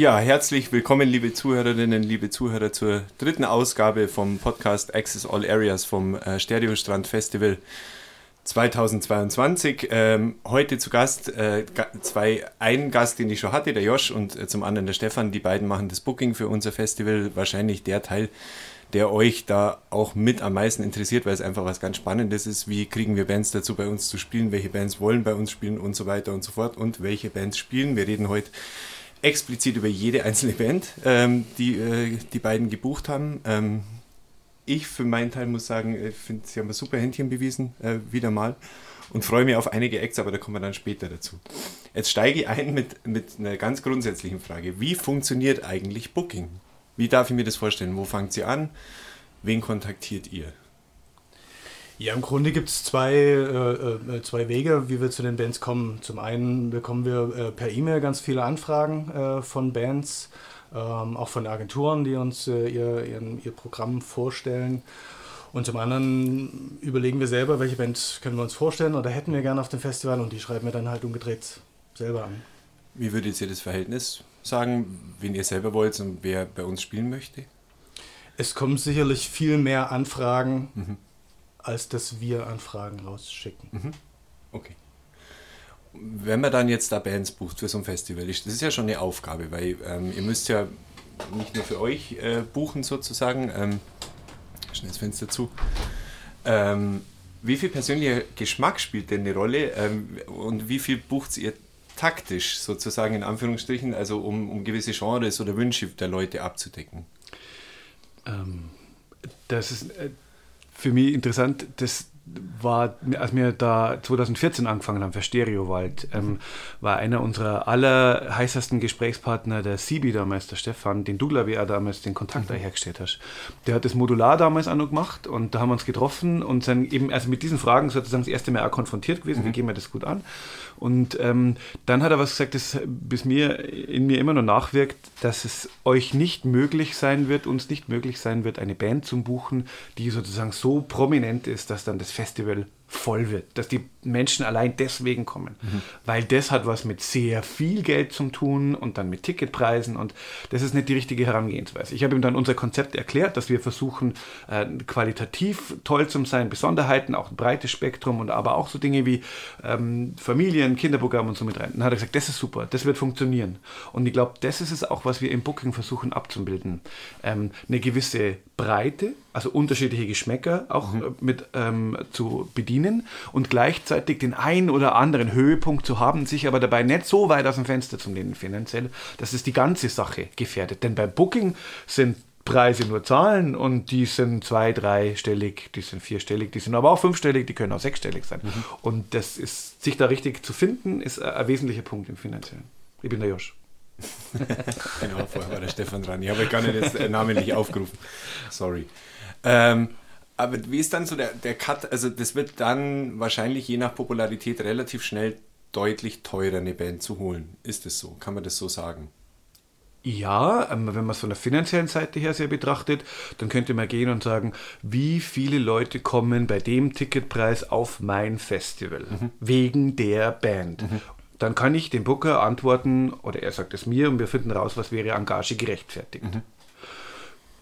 Ja, herzlich willkommen, liebe Zuhörerinnen, liebe Zuhörer, zur dritten Ausgabe vom Podcast Access All Areas vom äh, Stereostrand Festival 2022. Ähm, heute zu Gast äh, zwei, ein Gast, den ich schon hatte, der Josh, und äh, zum anderen der Stefan. Die beiden machen das Booking für unser Festival. Wahrscheinlich der Teil, der euch da auch mit am meisten interessiert, weil es einfach was ganz Spannendes ist. Wie kriegen wir Bands dazu, bei uns zu spielen? Welche Bands wollen bei uns spielen und so weiter und so fort? Und welche Bands spielen? Wir reden heute explizit über jede einzelne Band, ähm, die äh, die beiden gebucht haben. Ähm, ich für meinen Teil muss sagen, ich finde, sie haben ein super Händchen bewiesen, äh, wieder mal. Und freue mich auf einige Acts, aber da kommen wir dann später dazu. Jetzt steige ich ein mit, mit einer ganz grundsätzlichen Frage. Wie funktioniert eigentlich Booking? Wie darf ich mir das vorstellen? Wo fangt sie an? Wen kontaktiert ihr? Ja, im Grunde gibt es zwei, äh, äh, zwei Wege, wie wir zu den Bands kommen. Zum einen bekommen wir äh, per E-Mail ganz viele Anfragen äh, von Bands, ähm, auch von Agenturen, die uns äh, ihr, ihren, ihr Programm vorstellen. Und zum anderen überlegen wir selber, welche Band können wir uns vorstellen oder hätten wir gerne auf dem Festival und die schreiben wir dann halt umgedreht selber an. Wie würdet ihr das Verhältnis sagen, wen ihr selber wollt und wer bei uns spielen möchte? Es kommen sicherlich viel mehr Anfragen. Mhm als dass wir Anfragen rausschicken. Mhm. Okay. Wenn man dann jetzt da Bands bucht für so ein Festival, das ist ja schon eine Aufgabe, weil ähm, ihr müsst ja nicht nur für euch äh, buchen sozusagen, ähm, schnell das Fenster zu. Ähm, wie viel persönlicher Geschmack spielt denn eine Rolle ähm, und wie viel bucht ihr taktisch sozusagen in Anführungsstrichen, also um, um gewisse Genres oder Wünsche der Leute abzudecken? Ähm, das ist äh, für mich interessant, das war, als wir da 2014 angefangen haben für Stereowald, ähm, war einer unserer allerheißesten Gesprächspartner der Sibi damals, der Stefan, den du, glaube ich, auch damals den Kontakt mhm. hergestellt hast. Der hat das Modular damals auch noch gemacht und da haben wir uns getroffen und sind eben also mit diesen Fragen sozusagen das erste Mal auch konfrontiert gewesen, mhm. wie gehen wir das gut an. Und ähm, dann hat er was gesagt, das bis mir in mir immer noch nachwirkt, dass es euch nicht möglich sein wird, uns nicht möglich sein wird, eine Band zu buchen, die sozusagen so prominent ist, dass dann das Festival voll wird, dass die Menschen allein deswegen kommen, mhm. weil das hat was mit sehr viel Geld zu tun und dann mit Ticketpreisen und das ist nicht die richtige Herangehensweise. Ich habe ihm dann unser Konzept erklärt, dass wir versuchen, äh, qualitativ toll zu sein, Besonderheiten, auch ein breites Spektrum und aber auch so Dinge wie ähm, Familien, Kinderprogramm und so mit rein. Dann hat er gesagt, das ist super, das wird funktionieren. Und ich glaube, das ist es auch, was wir im Booking versuchen abzubilden. Ähm, eine gewisse Breite, also unterschiedliche Geschmäcker auch mhm. Äh, mit ähm, zu bedienen und gleichzeitig den einen oder anderen Höhepunkt zu haben, sich aber dabei nicht so weit aus dem Fenster zu lehnen finanziell, dass es die ganze Sache gefährdet. Denn beim Booking sind Preise nur Zahlen und die sind zwei, dreistellig, die sind vierstellig, die sind aber auch fünfstellig, die können auch sechsstellig sein. Mhm. Und das ist, sich da richtig zu finden, ist ein wesentlicher Punkt im Finanziellen. Ich bin der Josch. genau, vorher war der Stefan dran. Ich habe gar nicht jetzt namentlich aufgerufen. Sorry. Ähm, aber wie ist dann so der, der Cut? Also, das wird dann wahrscheinlich je nach Popularität relativ schnell deutlich teurer, eine Band zu holen. Ist es so? Kann man das so sagen? Ja, ähm, wenn man es von der finanziellen Seite her sehr betrachtet, dann könnte man gehen und sagen, wie viele Leute kommen bei dem Ticketpreis auf mein Festival mhm. wegen der Band. Mhm. Dann kann ich dem Booker antworten, oder er sagt es mir, und wir finden raus, was wäre Engage gerechtfertigt. Mhm.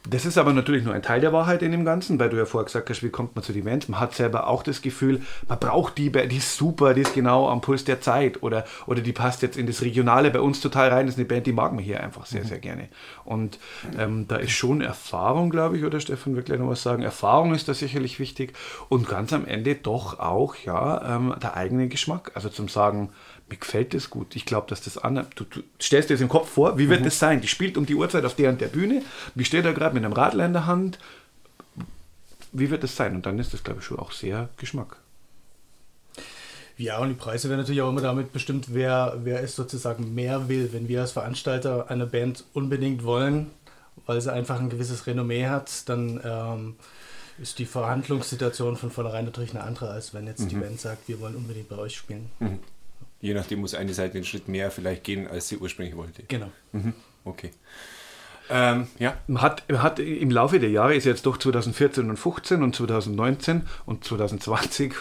Das ist aber natürlich nur ein Teil der Wahrheit in dem Ganzen, weil du ja vorher gesagt hast, wie kommt man zu den Bands? Man hat selber auch das Gefühl, man braucht die, die ist super, die ist genau am Puls der Zeit oder, oder die passt jetzt in das Regionale bei uns total rein. Das ist eine Band, die mag man hier einfach sehr, mhm. sehr gerne. Und ähm, da ist schon Erfahrung, glaube ich, oder Stefan wird gleich noch was sagen. Erfahrung ist da sicherlich wichtig und ganz am Ende doch auch ja ähm, der eigene Geschmack. Also zum Sagen, mir gefällt das gut. Ich glaube, dass das andere. Du, du, stellst dir das im Kopf vor, wie wird mhm. das sein? Die spielt um die Uhrzeit auf der und der Bühne. Wie steht er gerade mit einem Radler in der Hand? Wie wird das sein? Und dann ist das, glaube ich, schon auch sehr Geschmack. Ja, und die Preise werden natürlich auch immer damit bestimmt, wer, wer es sozusagen mehr will. Wenn wir als Veranstalter eine Band unbedingt wollen, weil sie einfach ein gewisses Renommee hat, dann ähm, ist die Verhandlungssituation von vornherein natürlich eine andere, als wenn jetzt mhm. die Band sagt, wir wollen unbedingt bei euch spielen. Mhm. Je nachdem muss eine Seite einen Schritt mehr vielleicht gehen, als sie ursprünglich wollte. Genau. Mhm. Okay. Ähm, ja. Man hat, man hat im Laufe der Jahre ist jetzt doch 2014 und 15 und 2019 und 2020,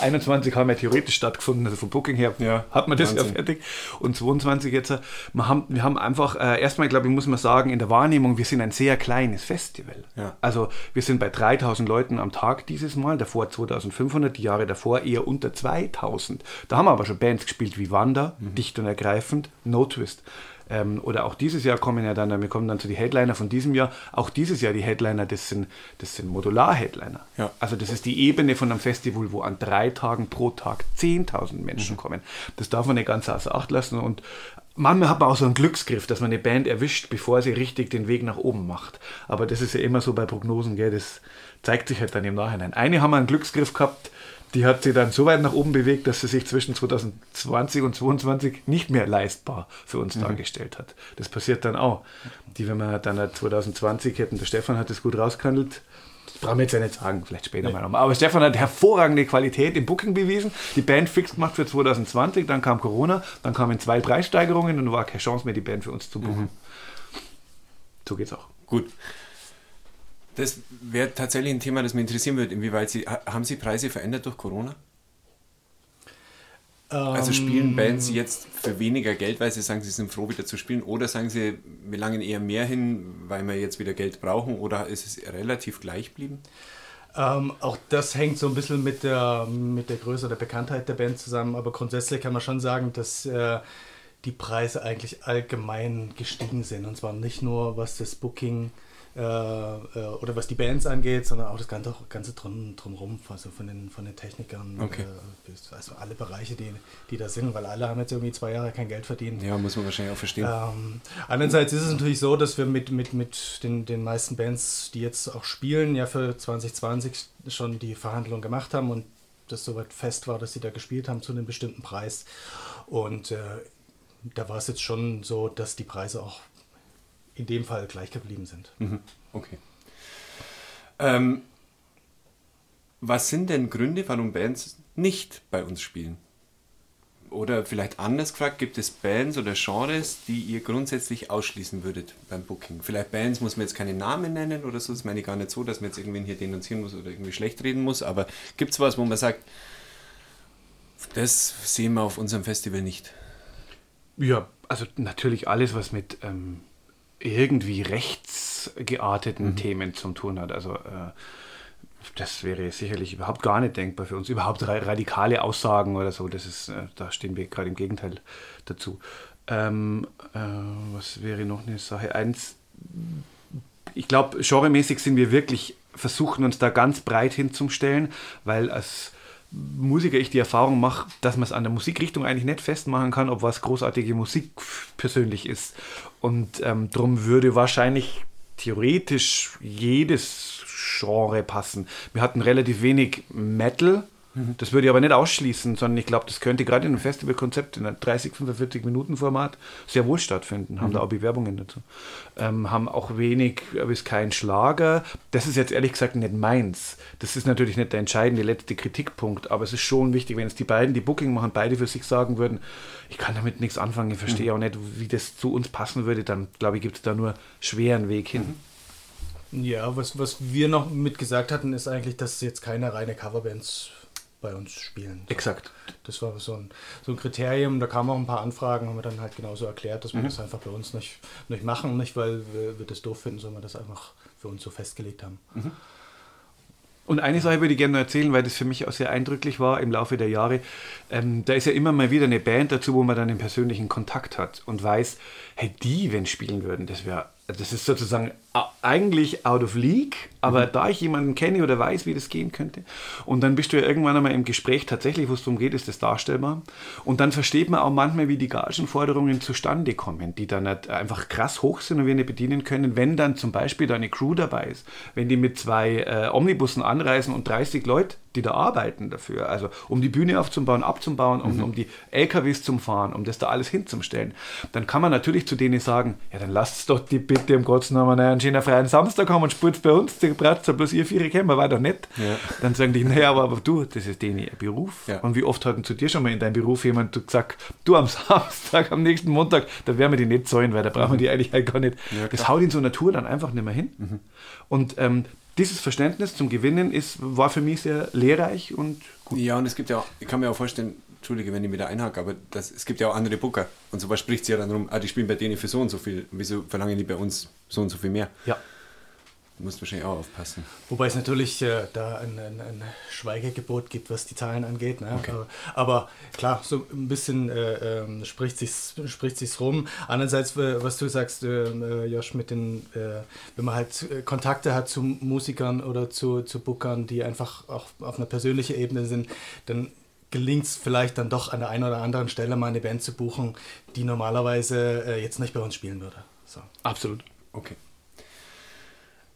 21 haben ja theoretisch stattgefunden, also vom Booking her ja, hat man das Wahnsinn. ja fertig. Und 22 jetzt, wir haben, wir haben einfach, äh, erstmal glaube ich, muss man sagen, in der Wahrnehmung, wir sind ein sehr kleines Festival. Ja. Also wir sind bei 3000 Leuten am Tag dieses Mal, davor 2500, die Jahre davor eher unter 2000. Da haben wir aber schon Bands gespielt wie Wanda, mhm. dicht und ergreifend, No Twist. Ähm, oder auch dieses Jahr kommen ja dann, wir kommen dann zu den Headliner von diesem Jahr. Auch dieses Jahr die Headliner, das sind, das sind Modular-Headliner. Ja. Also das ist die Ebene von einem Festival, wo an drei Tagen pro Tag 10.000 Menschen mhm. kommen. Das darf man nicht ganz außer Acht lassen. Und Manchmal hat man auch so einen Glücksgriff, dass man eine Band erwischt, bevor sie richtig den Weg nach oben macht. Aber das ist ja immer so bei Prognosen, gell? das zeigt sich halt dann im Nachhinein. Eine haben wir einen Glücksgriff gehabt, die hat sie dann so weit nach oben bewegt, dass sie sich zwischen 2020 und 2022 nicht mehr leistbar für uns mhm. dargestellt hat. Das passiert dann auch. Die, wenn wir dann 2020 hätten, der Stefan hat das gut rausgehandelt, das brauchen wir jetzt ja nicht sagen, vielleicht später nee. mal nochmal. Aber Stefan hat hervorragende Qualität im Booking bewiesen, die Band fix gemacht für 2020, dann kam Corona, dann kamen zwei Preissteigerungen und war keine Chance mehr, die Band für uns zu buchen. Mhm. So geht's auch. Gut. Das wäre tatsächlich ein Thema, das mich interessieren würde. Inwieweit Sie, haben Sie Preise verändert durch Corona? Also spielen ähm. Bands jetzt für weniger Geld, weil sie sagen, sie sind froh, wieder zu spielen? Oder sagen sie, wir langen eher mehr hin, weil wir jetzt wieder Geld brauchen? Oder ist es relativ gleich geblieben? Ähm, auch das hängt so ein bisschen mit der, mit der Größe der Bekanntheit der Band zusammen. Aber grundsätzlich kann man schon sagen, dass äh, die Preise eigentlich allgemein gestiegen sind. Und zwar nicht nur was das Booking äh, äh, oder was die Bands angeht, sondern auch das ganze, ganze drum, drumherum, also von den, von den Technikern, okay. äh, also alle Bereiche, die, die da sind, weil alle haben jetzt irgendwie zwei Jahre kein Geld verdient. Ja, muss man wahrscheinlich auch verstehen. Ähm, andererseits ist es natürlich so, dass wir mit, mit, mit den, den meisten Bands, die jetzt auch spielen, ja für 2020 schon die Verhandlung gemacht haben und das soweit fest war, dass sie da gespielt haben zu einem bestimmten Preis. Und äh, da war es jetzt schon so, dass die Preise auch in dem Fall gleich geblieben sind. Mhm. Okay. Ähm, was sind denn Gründe, warum Bands nicht bei uns spielen? Oder vielleicht anders gefragt, gibt es Bands oder Genres, die ihr grundsätzlich ausschließen würdet beim Booking? Vielleicht Bands muss man jetzt keine Namen nennen oder so, das meine ich gar nicht so, dass man jetzt irgendwen hier denunzieren muss oder irgendwie schlecht reden muss, aber gibt es was, wo man sagt, das sehen wir auf unserem Festival nicht? Ja, also natürlich alles, was mit ähm, irgendwie rechtsgearteten mhm. Themen zu tun hat. Also äh, das wäre sicherlich überhaupt gar nicht denkbar für uns. Überhaupt radikale Aussagen oder so, das ist, äh, da stehen wir gerade im Gegenteil dazu. Ähm, äh, was wäre noch eine Sache? Eins, ich glaube, genremäßig sind wir wirklich, versuchen uns da ganz breit hinzustellen, weil als Musiker ich die Erfahrung mache, dass man es an der Musikrichtung eigentlich nicht festmachen kann, ob was großartige Musik persönlich ist. Und ähm, darum würde wahrscheinlich theoretisch jedes Genre passen. Wir hatten relativ wenig Metal, Mhm. Das würde ich aber nicht ausschließen, sondern ich glaube, das könnte gerade in einem Festivalkonzept in einem 30, 45 Minuten Format sehr wohl stattfinden. Haben mhm. da auch Bewerbungen dazu. Ähm, haben auch wenig bis kein Schlager. Das ist jetzt ehrlich gesagt nicht meins. Das ist natürlich nicht der entscheidende letzte Kritikpunkt, aber es ist schon wichtig, wenn jetzt die beiden, die Booking machen, beide für sich sagen würden, ich kann damit nichts anfangen, ich verstehe mhm. auch nicht, wie das zu uns passen würde, dann glaube ich, gibt es da nur schweren Weg hin. Mhm. Ja, was, was wir noch mit gesagt hatten, ist eigentlich, dass jetzt keine reine Coverbands bei uns spielen. So. Exakt. Das war so ein, so ein Kriterium. Da kamen auch ein paar Anfragen, haben wir dann halt genauso erklärt, dass wir mhm. das einfach bei uns nicht, nicht machen. Nicht, weil wir, wir, das doof finden, sondern wir das einfach für uns so festgelegt haben. Mhm. Und eine Sache würde ich gerne noch erzählen, weil das für mich auch sehr eindrücklich war im Laufe der Jahre. Ähm, da ist ja immer mal wieder eine Band dazu, wo man dann den persönlichen Kontakt hat und weiß, hey, die, wenn spielen würden, das wäre das ist sozusagen eigentlich out of league, aber mhm. da ich jemanden kenne oder weiß, wie das gehen könnte, und dann bist du ja irgendwann einmal im Gespräch tatsächlich, wo es darum geht, ist das darstellbar. Und dann versteht man auch manchmal, wie die Gagenforderungen zustande kommen, die dann halt einfach krass hoch sind und wir nicht bedienen können, wenn dann zum Beispiel da eine Crew dabei ist. Wenn die mit zwei äh, Omnibussen anreisen und 30 Leute die da arbeiten dafür, also um die Bühne aufzubauen, abzubauen, um, mhm. um die LKWs zum Fahren, um das da alles hinzustellen, dann kann man natürlich zu denen sagen, ja dann lasst doch die bitte im Gottes Namen einen schönen freien Samstag haben und spielt bei uns, die Bratzer, bloß ihr vier kennen, war doch nicht. Ja. Dann sagen die, naja, aber, aber du, das ist denen ihr Beruf. Ja. Und wie oft hat denn zu dir schon mal in deinem Beruf jemand gesagt, du am Samstag, am nächsten Montag, da werden wir die nicht zahlen, weil da brauchen wir mhm. die eigentlich halt gar nicht. Ja, das haut in so einer Tour dann einfach nicht mehr hin. Mhm. Und ähm, dieses Verständnis zum Gewinnen ist, war für mich sehr lehrreich und gut. Ja, und es gibt ja auch, ich kann mir auch vorstellen, Entschuldige, wenn ich wieder einhake, aber das, es gibt ja auch andere Booker. Und sowas spricht sich ja dann darum, ah, die spielen bei denen für so und so viel. Wieso verlangen die bei uns so und so viel mehr? Ja. Du musst wahrscheinlich auch aufpassen. Wobei es natürlich äh, da ein, ein, ein, Schweigegebot gibt, was die Zahlen angeht. Ne? Okay. Aber, aber, klar, so ein bisschen äh, äh, spricht sich spricht sich's rum. Andererseits, was du sagst, äh, äh, Josh, mit den, äh, wenn man halt Kontakte hat zu Musikern oder zu, zu Bookern, die einfach auch auf einer persönlichen Ebene sind, dann gelingt es vielleicht dann doch an der einen oder anderen Stelle mal eine Band zu buchen, die normalerweise jetzt nicht bei uns spielen würde. So. Absolut. Okay.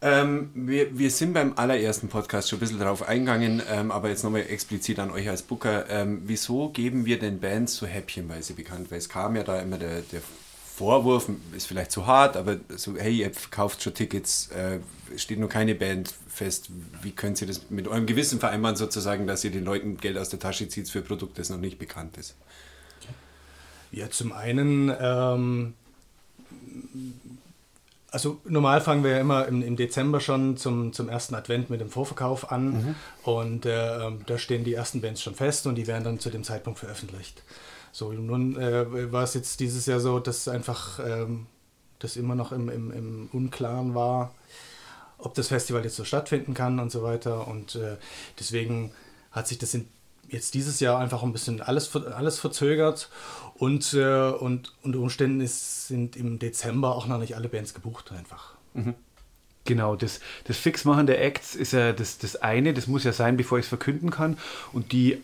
Ähm, wir, wir sind beim allerersten Podcast schon ein bisschen darauf eingegangen, ähm, aber jetzt nochmal explizit an euch als Booker. Ähm, wieso geben wir den Bands so häppchenweise bekannt? Weil es kam ja da immer der, der Vorwurf, ist vielleicht zu hart, aber so, hey, ihr verkauft schon Tickets, äh, steht nur keine Band fest. Wie könnt ihr das mit eurem Gewissen vereinbaren, sozusagen, dass ihr den Leuten Geld aus der Tasche zieht für ein Produkt, das noch nicht bekannt ist? Ja, zum einen ähm, also normal fangen wir ja immer im, im, Dezember schon zum, zum ersten Advent mit dem Vorverkauf an mhm. und äh, da stehen die ersten Bands schon fest und die werden dann zu dem Zeitpunkt veröffentlicht. So, nun äh, war es jetzt dieses Jahr so, dass einfach ähm, das immer noch im, im, im, Unklaren war, ob das Festival jetzt so stattfinden kann und so weiter und äh, deswegen hat sich das in jetzt dieses Jahr einfach ein bisschen alles, alles verzögert und, äh, und unter Umständen ist, sind im Dezember auch noch nicht alle Bands gebucht einfach. Mhm. Genau, das, das Fixmachen der Acts ist ja das, das eine, das muss ja sein, bevor ich es verkünden kann. Und die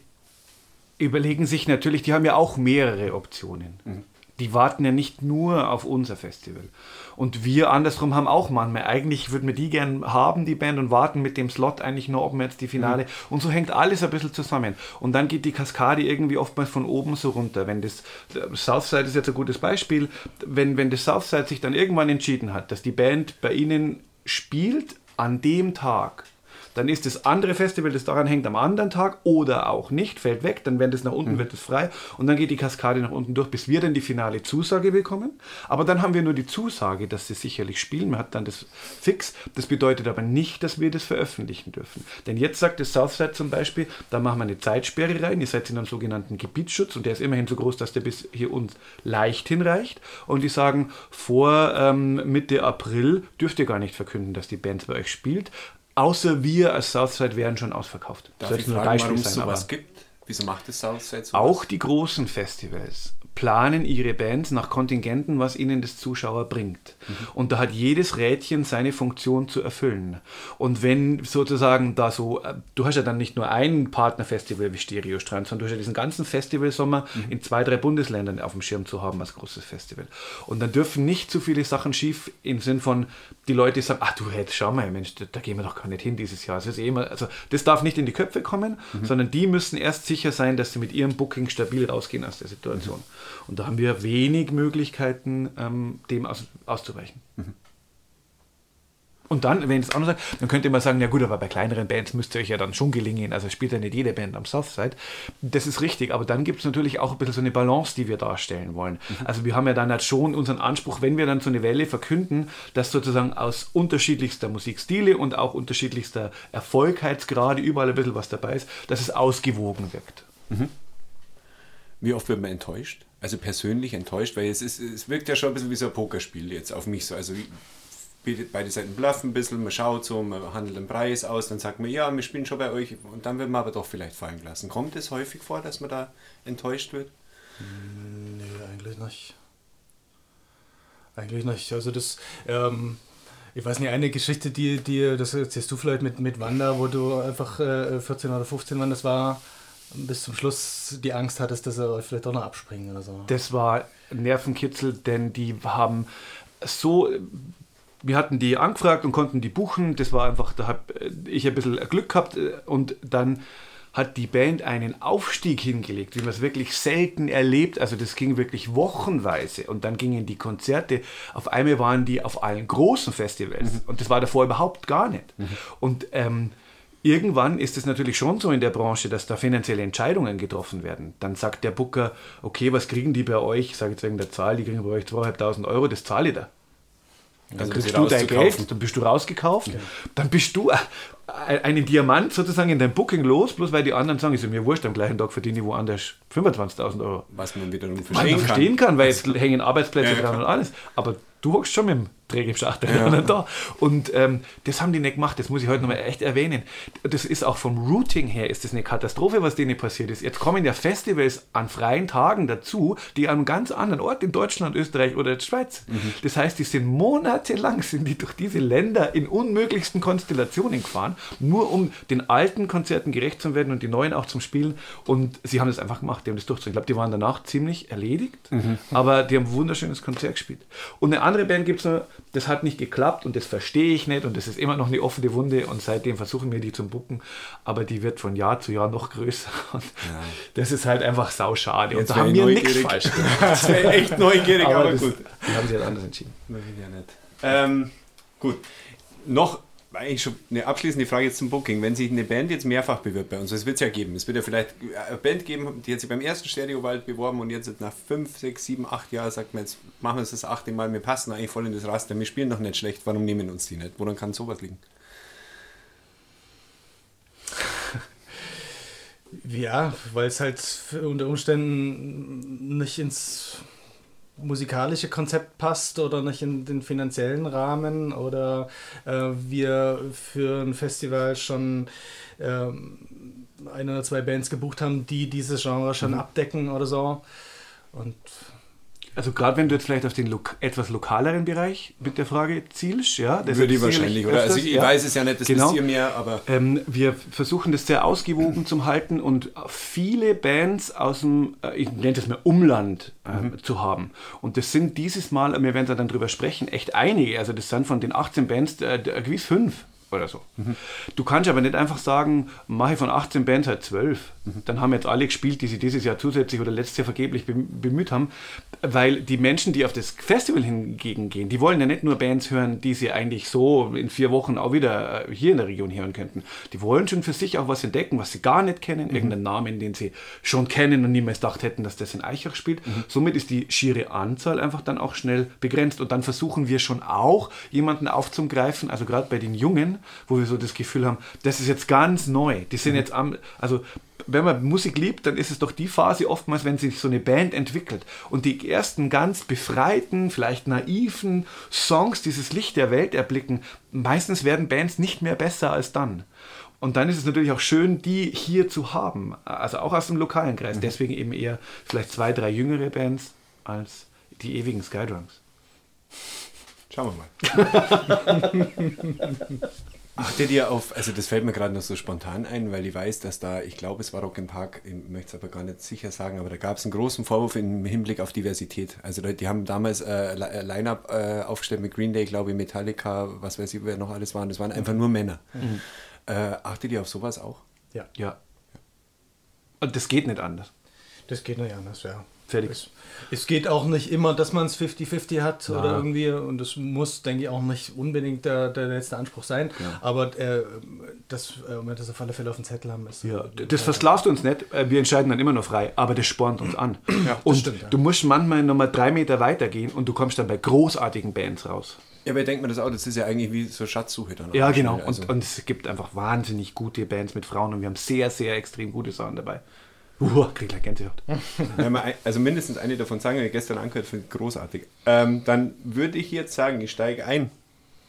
überlegen sich natürlich, die haben ja auch mehrere Optionen. Mhm die warten ja nicht nur auf unser Festival. Und wir andersrum haben auch manchmal, eigentlich würden wir die gern haben, die Band, und warten mit dem Slot eigentlich nur, ob wir jetzt die Finale. Mhm. Und so hängt alles ein bisschen zusammen. Und dann geht die Kaskade irgendwie oftmals von oben so runter. Wenn das, Southside ist jetzt ein gutes Beispiel, wenn, wenn das Southside sich dann irgendwann entschieden hat, dass die Band bei ihnen spielt an dem Tag, dann ist das andere Festival, das daran hängt, am anderen Tag oder auch nicht, fällt weg, dann wird es nach unten, mhm. wird es frei und dann geht die Kaskade nach unten durch, bis wir dann die finale Zusage bekommen. Aber dann haben wir nur die Zusage, dass sie sicherlich spielen. Man hat dann das fix. Das bedeutet aber nicht, dass wir das veröffentlichen dürfen. Denn jetzt sagt das Southside zum Beispiel, da machen wir eine Zeitsperre rein, ihr seid in einem sogenannten Gebietsschutz und der ist immerhin so groß, dass der bis hier uns leicht hinreicht. Und die sagen, vor ähm, Mitte April dürft ihr gar nicht verkünden, dass die Band bei euch spielt. Außer wir als Southside wären schon ausverkauft. Darf Soll ich fragen, warum es sowas gibt? Wieso macht es Southside so? Auch die großen Festivals planen ihre Bands nach Kontingenten, was ihnen das Zuschauer bringt. Mhm. Und da hat jedes Rädchen seine Funktion zu erfüllen. Und wenn sozusagen da so, äh, du hast ja dann nicht nur ein Partnerfestival wie Stereostrand, sondern du hast ja diesen ganzen Festivalsommer mhm. in zwei, drei Bundesländern auf dem Schirm zu haben als großes Festival. Und dann dürfen nicht zu viele Sachen schief im Sinn von, die Leute sagen, ach du, jetzt schau mal, Mensch, da, da, gehen wir doch gar nicht hin dieses Jahr. Das, ist eh immer, also, das darf nicht in die Köpfe kommen, mhm. sondern die müssen erst sicher sein, dass sie mit ihrem Booking stabil rausgehen aus der Situation. Mhm. Und da haben wir wenig Möglichkeiten, ähm, dem aus, auszuweichen. Mhm. Und dann, wenn ich das auch noch sage, dann könnte man sagen, ja gut, aber bei kleineren Bands müsste euch ja dann schon gelingen. Also spielt ja nicht jede Band am Southside. Das ist richtig, aber dann gibt es natürlich auch ein bisschen so eine Balance, die wir darstellen wollen. Mhm. Also wir haben ja dann halt schon unseren Anspruch, wenn wir dann so eine Welle verkünden, dass sozusagen aus unterschiedlichster Musikstile und auch unterschiedlichster Erfolgheitsgrade überall ein bisschen was dabei ist, dass es ausgewogen wirkt. Mhm. Wie oft wird man enttäuscht? Also persönlich enttäuscht, weil es, ist, es wirkt ja schon ein bisschen wie so ein Pokerspiel jetzt auf mich so. Also beide Seiten bluffen ein bisschen, man schaut so, man handelt den Preis aus, dann sagt man, ja, wir spielen schon bei euch und dann wird man aber doch vielleicht fallen gelassen. Kommt es häufig vor, dass man da enttäuscht wird? Nee, eigentlich nicht. Eigentlich nicht. Also das, ähm, ich weiß nicht, eine Geschichte, die, die das erzählst du vielleicht mit, mit Wanda, wo du einfach äh, 14 oder 15 wann das war, bis zum Schluss die Angst hattest, dass er vielleicht doch noch abspringen oder so. Das war Nervenkitzel, denn die haben so wir hatten die angefragt und konnten die buchen. Das war einfach, da habe ich ein bisschen Glück gehabt und dann hat die Band einen Aufstieg hingelegt, wie man es wirklich selten erlebt. Also das ging wirklich wochenweise und dann gingen die Konzerte. Auf einmal waren die auf allen großen Festivals mhm. und das war davor überhaupt gar nicht. Mhm. Und ähm, irgendwann ist es natürlich schon so in der Branche, dass da finanzielle Entscheidungen getroffen werden. Dann sagt der Booker, okay, was kriegen die bei euch? Ich sage jetzt wegen der Zahl, die kriegen bei euch 2.500 Euro, das zahle ich da. Dann also kriegst du dein Geld, dann bist du rausgekauft, ja. dann bist du einen Diamant sozusagen in dein Booking los, bloß weil die anderen sagen, ist mir wurscht, am gleichen Tag verdiene ich woanders 25.000 Euro. Was man wiederum verstehen, man verstehen kann. kann. weil jetzt hängen Arbeitsplätze ja, dran und alles. Aber du hockst schon mit dem Träger im Schacht ja. da. Und ähm, das haben die nicht gemacht, das muss ich heute nochmal echt erwähnen. Das ist auch vom Routing her ist das eine Katastrophe, was denen passiert ist. Jetzt kommen ja Festivals an freien Tagen dazu, die an einem ganz anderen Ort in Deutschland, Österreich oder der Schweiz. Mhm. Das heißt, die sind monatelang sind die durch diese Länder in unmöglichsten Konstellationen gefahren, nur um den alten Konzerten gerecht zu werden und die neuen auch zum Spielen. Und sie haben das einfach gemacht, die haben das durchgezogen. Ich glaube, die waren danach ziemlich erledigt, mhm. aber die haben ein wunderschönes Konzert gespielt. Und eine andere Band gibt es noch, das hat nicht geklappt und das verstehe ich nicht und das ist immer noch eine offene Wunde und seitdem versuchen wir die zu bucken, aber die wird von Jahr zu Jahr noch größer und ja. das ist halt einfach sauschade und da haben wir nichts falsch gemacht. das wäre echt neugierig, aber, aber das, gut. Die haben sich halt anders entschieden. Ja nicht. Ähm, gut, noch eigentlich schon eine abschließende Frage jetzt zum Booking. Wenn sich eine Band jetzt mehrfach bewirbt bei uns, das wird es ja geben. Es wird ja vielleicht eine Band geben, die hat sich beim ersten Stereowald beworben und jetzt nach 5, 6, 7, 8 Jahren sagt man, jetzt machen wir es das achte Mal, wir passen eigentlich voll in das Raster, wir spielen noch nicht schlecht, warum nehmen uns die nicht? Woran kann sowas liegen? Ja, weil es halt unter Umständen nicht ins musikalische Konzept passt oder nicht in den finanziellen Rahmen oder äh, wir für ein Festival schon ähm, ein oder zwei Bands gebucht haben, die dieses Genre schon mhm. abdecken oder so. Und also gerade wenn du jetzt vielleicht auf den lo etwas lokaleren Bereich mit der Frage zielst, ja, das würde ich wahrscheinlich, oder? Also ich ja. weiß es ja nicht, das genau. wisst ihr mehr, aber ähm, wir versuchen das sehr ausgewogen zu halten und viele Bands aus dem, äh, ich nenne das mal Umland äh, mhm. zu haben. Und das sind dieses Mal, wir werden da dann drüber sprechen, echt einige. Also das sind von den 18 Bands äh, gewiss fünf oder so. Mhm. Du kannst aber nicht einfach sagen, mache ich von 18 Bands halt 12. Mhm. Dann haben jetzt alle gespielt, die sich dieses Jahr zusätzlich oder letztes Jahr vergeblich bemüht haben, weil die Menschen, die auf das Festival hingegen gehen, die wollen ja nicht nur Bands hören, die sie eigentlich so in vier Wochen auch wieder äh, hier in der Region hören könnten. Die wollen schon für sich auch was entdecken, was sie gar nicht kennen, mhm. irgendeinen Namen, den sie schon kennen und niemals gedacht hätten, dass das in Eichach spielt. Mhm. Somit ist die schiere Anzahl einfach dann auch schnell begrenzt und dann versuchen wir schon auch, jemanden aufzugreifen, also gerade bei den Jungen, wo wir so das Gefühl haben, das ist jetzt ganz neu. Die sind mhm. jetzt am, also wenn man Musik liebt, dann ist es doch die Phase oftmals, wenn sich so eine Band entwickelt und die ersten ganz befreiten, vielleicht naiven Songs dieses Licht der Welt erblicken. Meistens werden Bands nicht mehr besser als dann. Und dann ist es natürlich auch schön, die hier zu haben, also auch aus dem lokalen Kreis. Mhm. Deswegen eben eher vielleicht zwei, drei jüngere Bands als die ewigen Skydrums. Schauen wir mal. Achtet ihr auf, also das fällt mir gerade noch so spontan ein, weil ich weiß, dass da, ich glaube, es war Rock im Park, ich möchte es aber gar nicht sicher sagen, aber da gab es einen großen Vorwurf im Hinblick auf Diversität. Also die haben damals äh, äh, Line-Up äh, aufgestellt mit Green Day, glaube ich, Metallica, was weiß ich, wer noch alles waren. Das waren einfach nur Männer. Mhm. Äh, achtet ihr auf sowas auch? Ja. Ja. Und das geht nicht anders. Das geht nicht anders, ja. Fertig. Es, es, geht auch nicht immer, dass man es 50-50 hat ja. oder irgendwie und das muss, denke ich, auch nicht unbedingt der, der letzte Anspruch sein. Ja. Aber äh, das, äh, wenn wir das auf alle Fälle auf dem Zettel haben, ist. Ja, das äh, versklavst du uns nicht. Äh, wir entscheiden dann immer noch frei, aber das spornt uns an. Ja, und stimmt, du musst manchmal nochmal drei Meter weiter gehen und du kommst dann bei großartigen Bands raus. Ja, aber ich denke mir das auch, das ist ja eigentlich wie so Schatzsuche dann. Ja, genau. Also. Und, und es gibt einfach wahnsinnig gute Bands mit Frauen und wir haben sehr, sehr extrem gute Sachen dabei. Uh, krieg gleich Gänsehaut. also mindestens eine davon sagen, die gestern angehört, finde großartig. Ähm, dann würde ich jetzt sagen, ich steige ein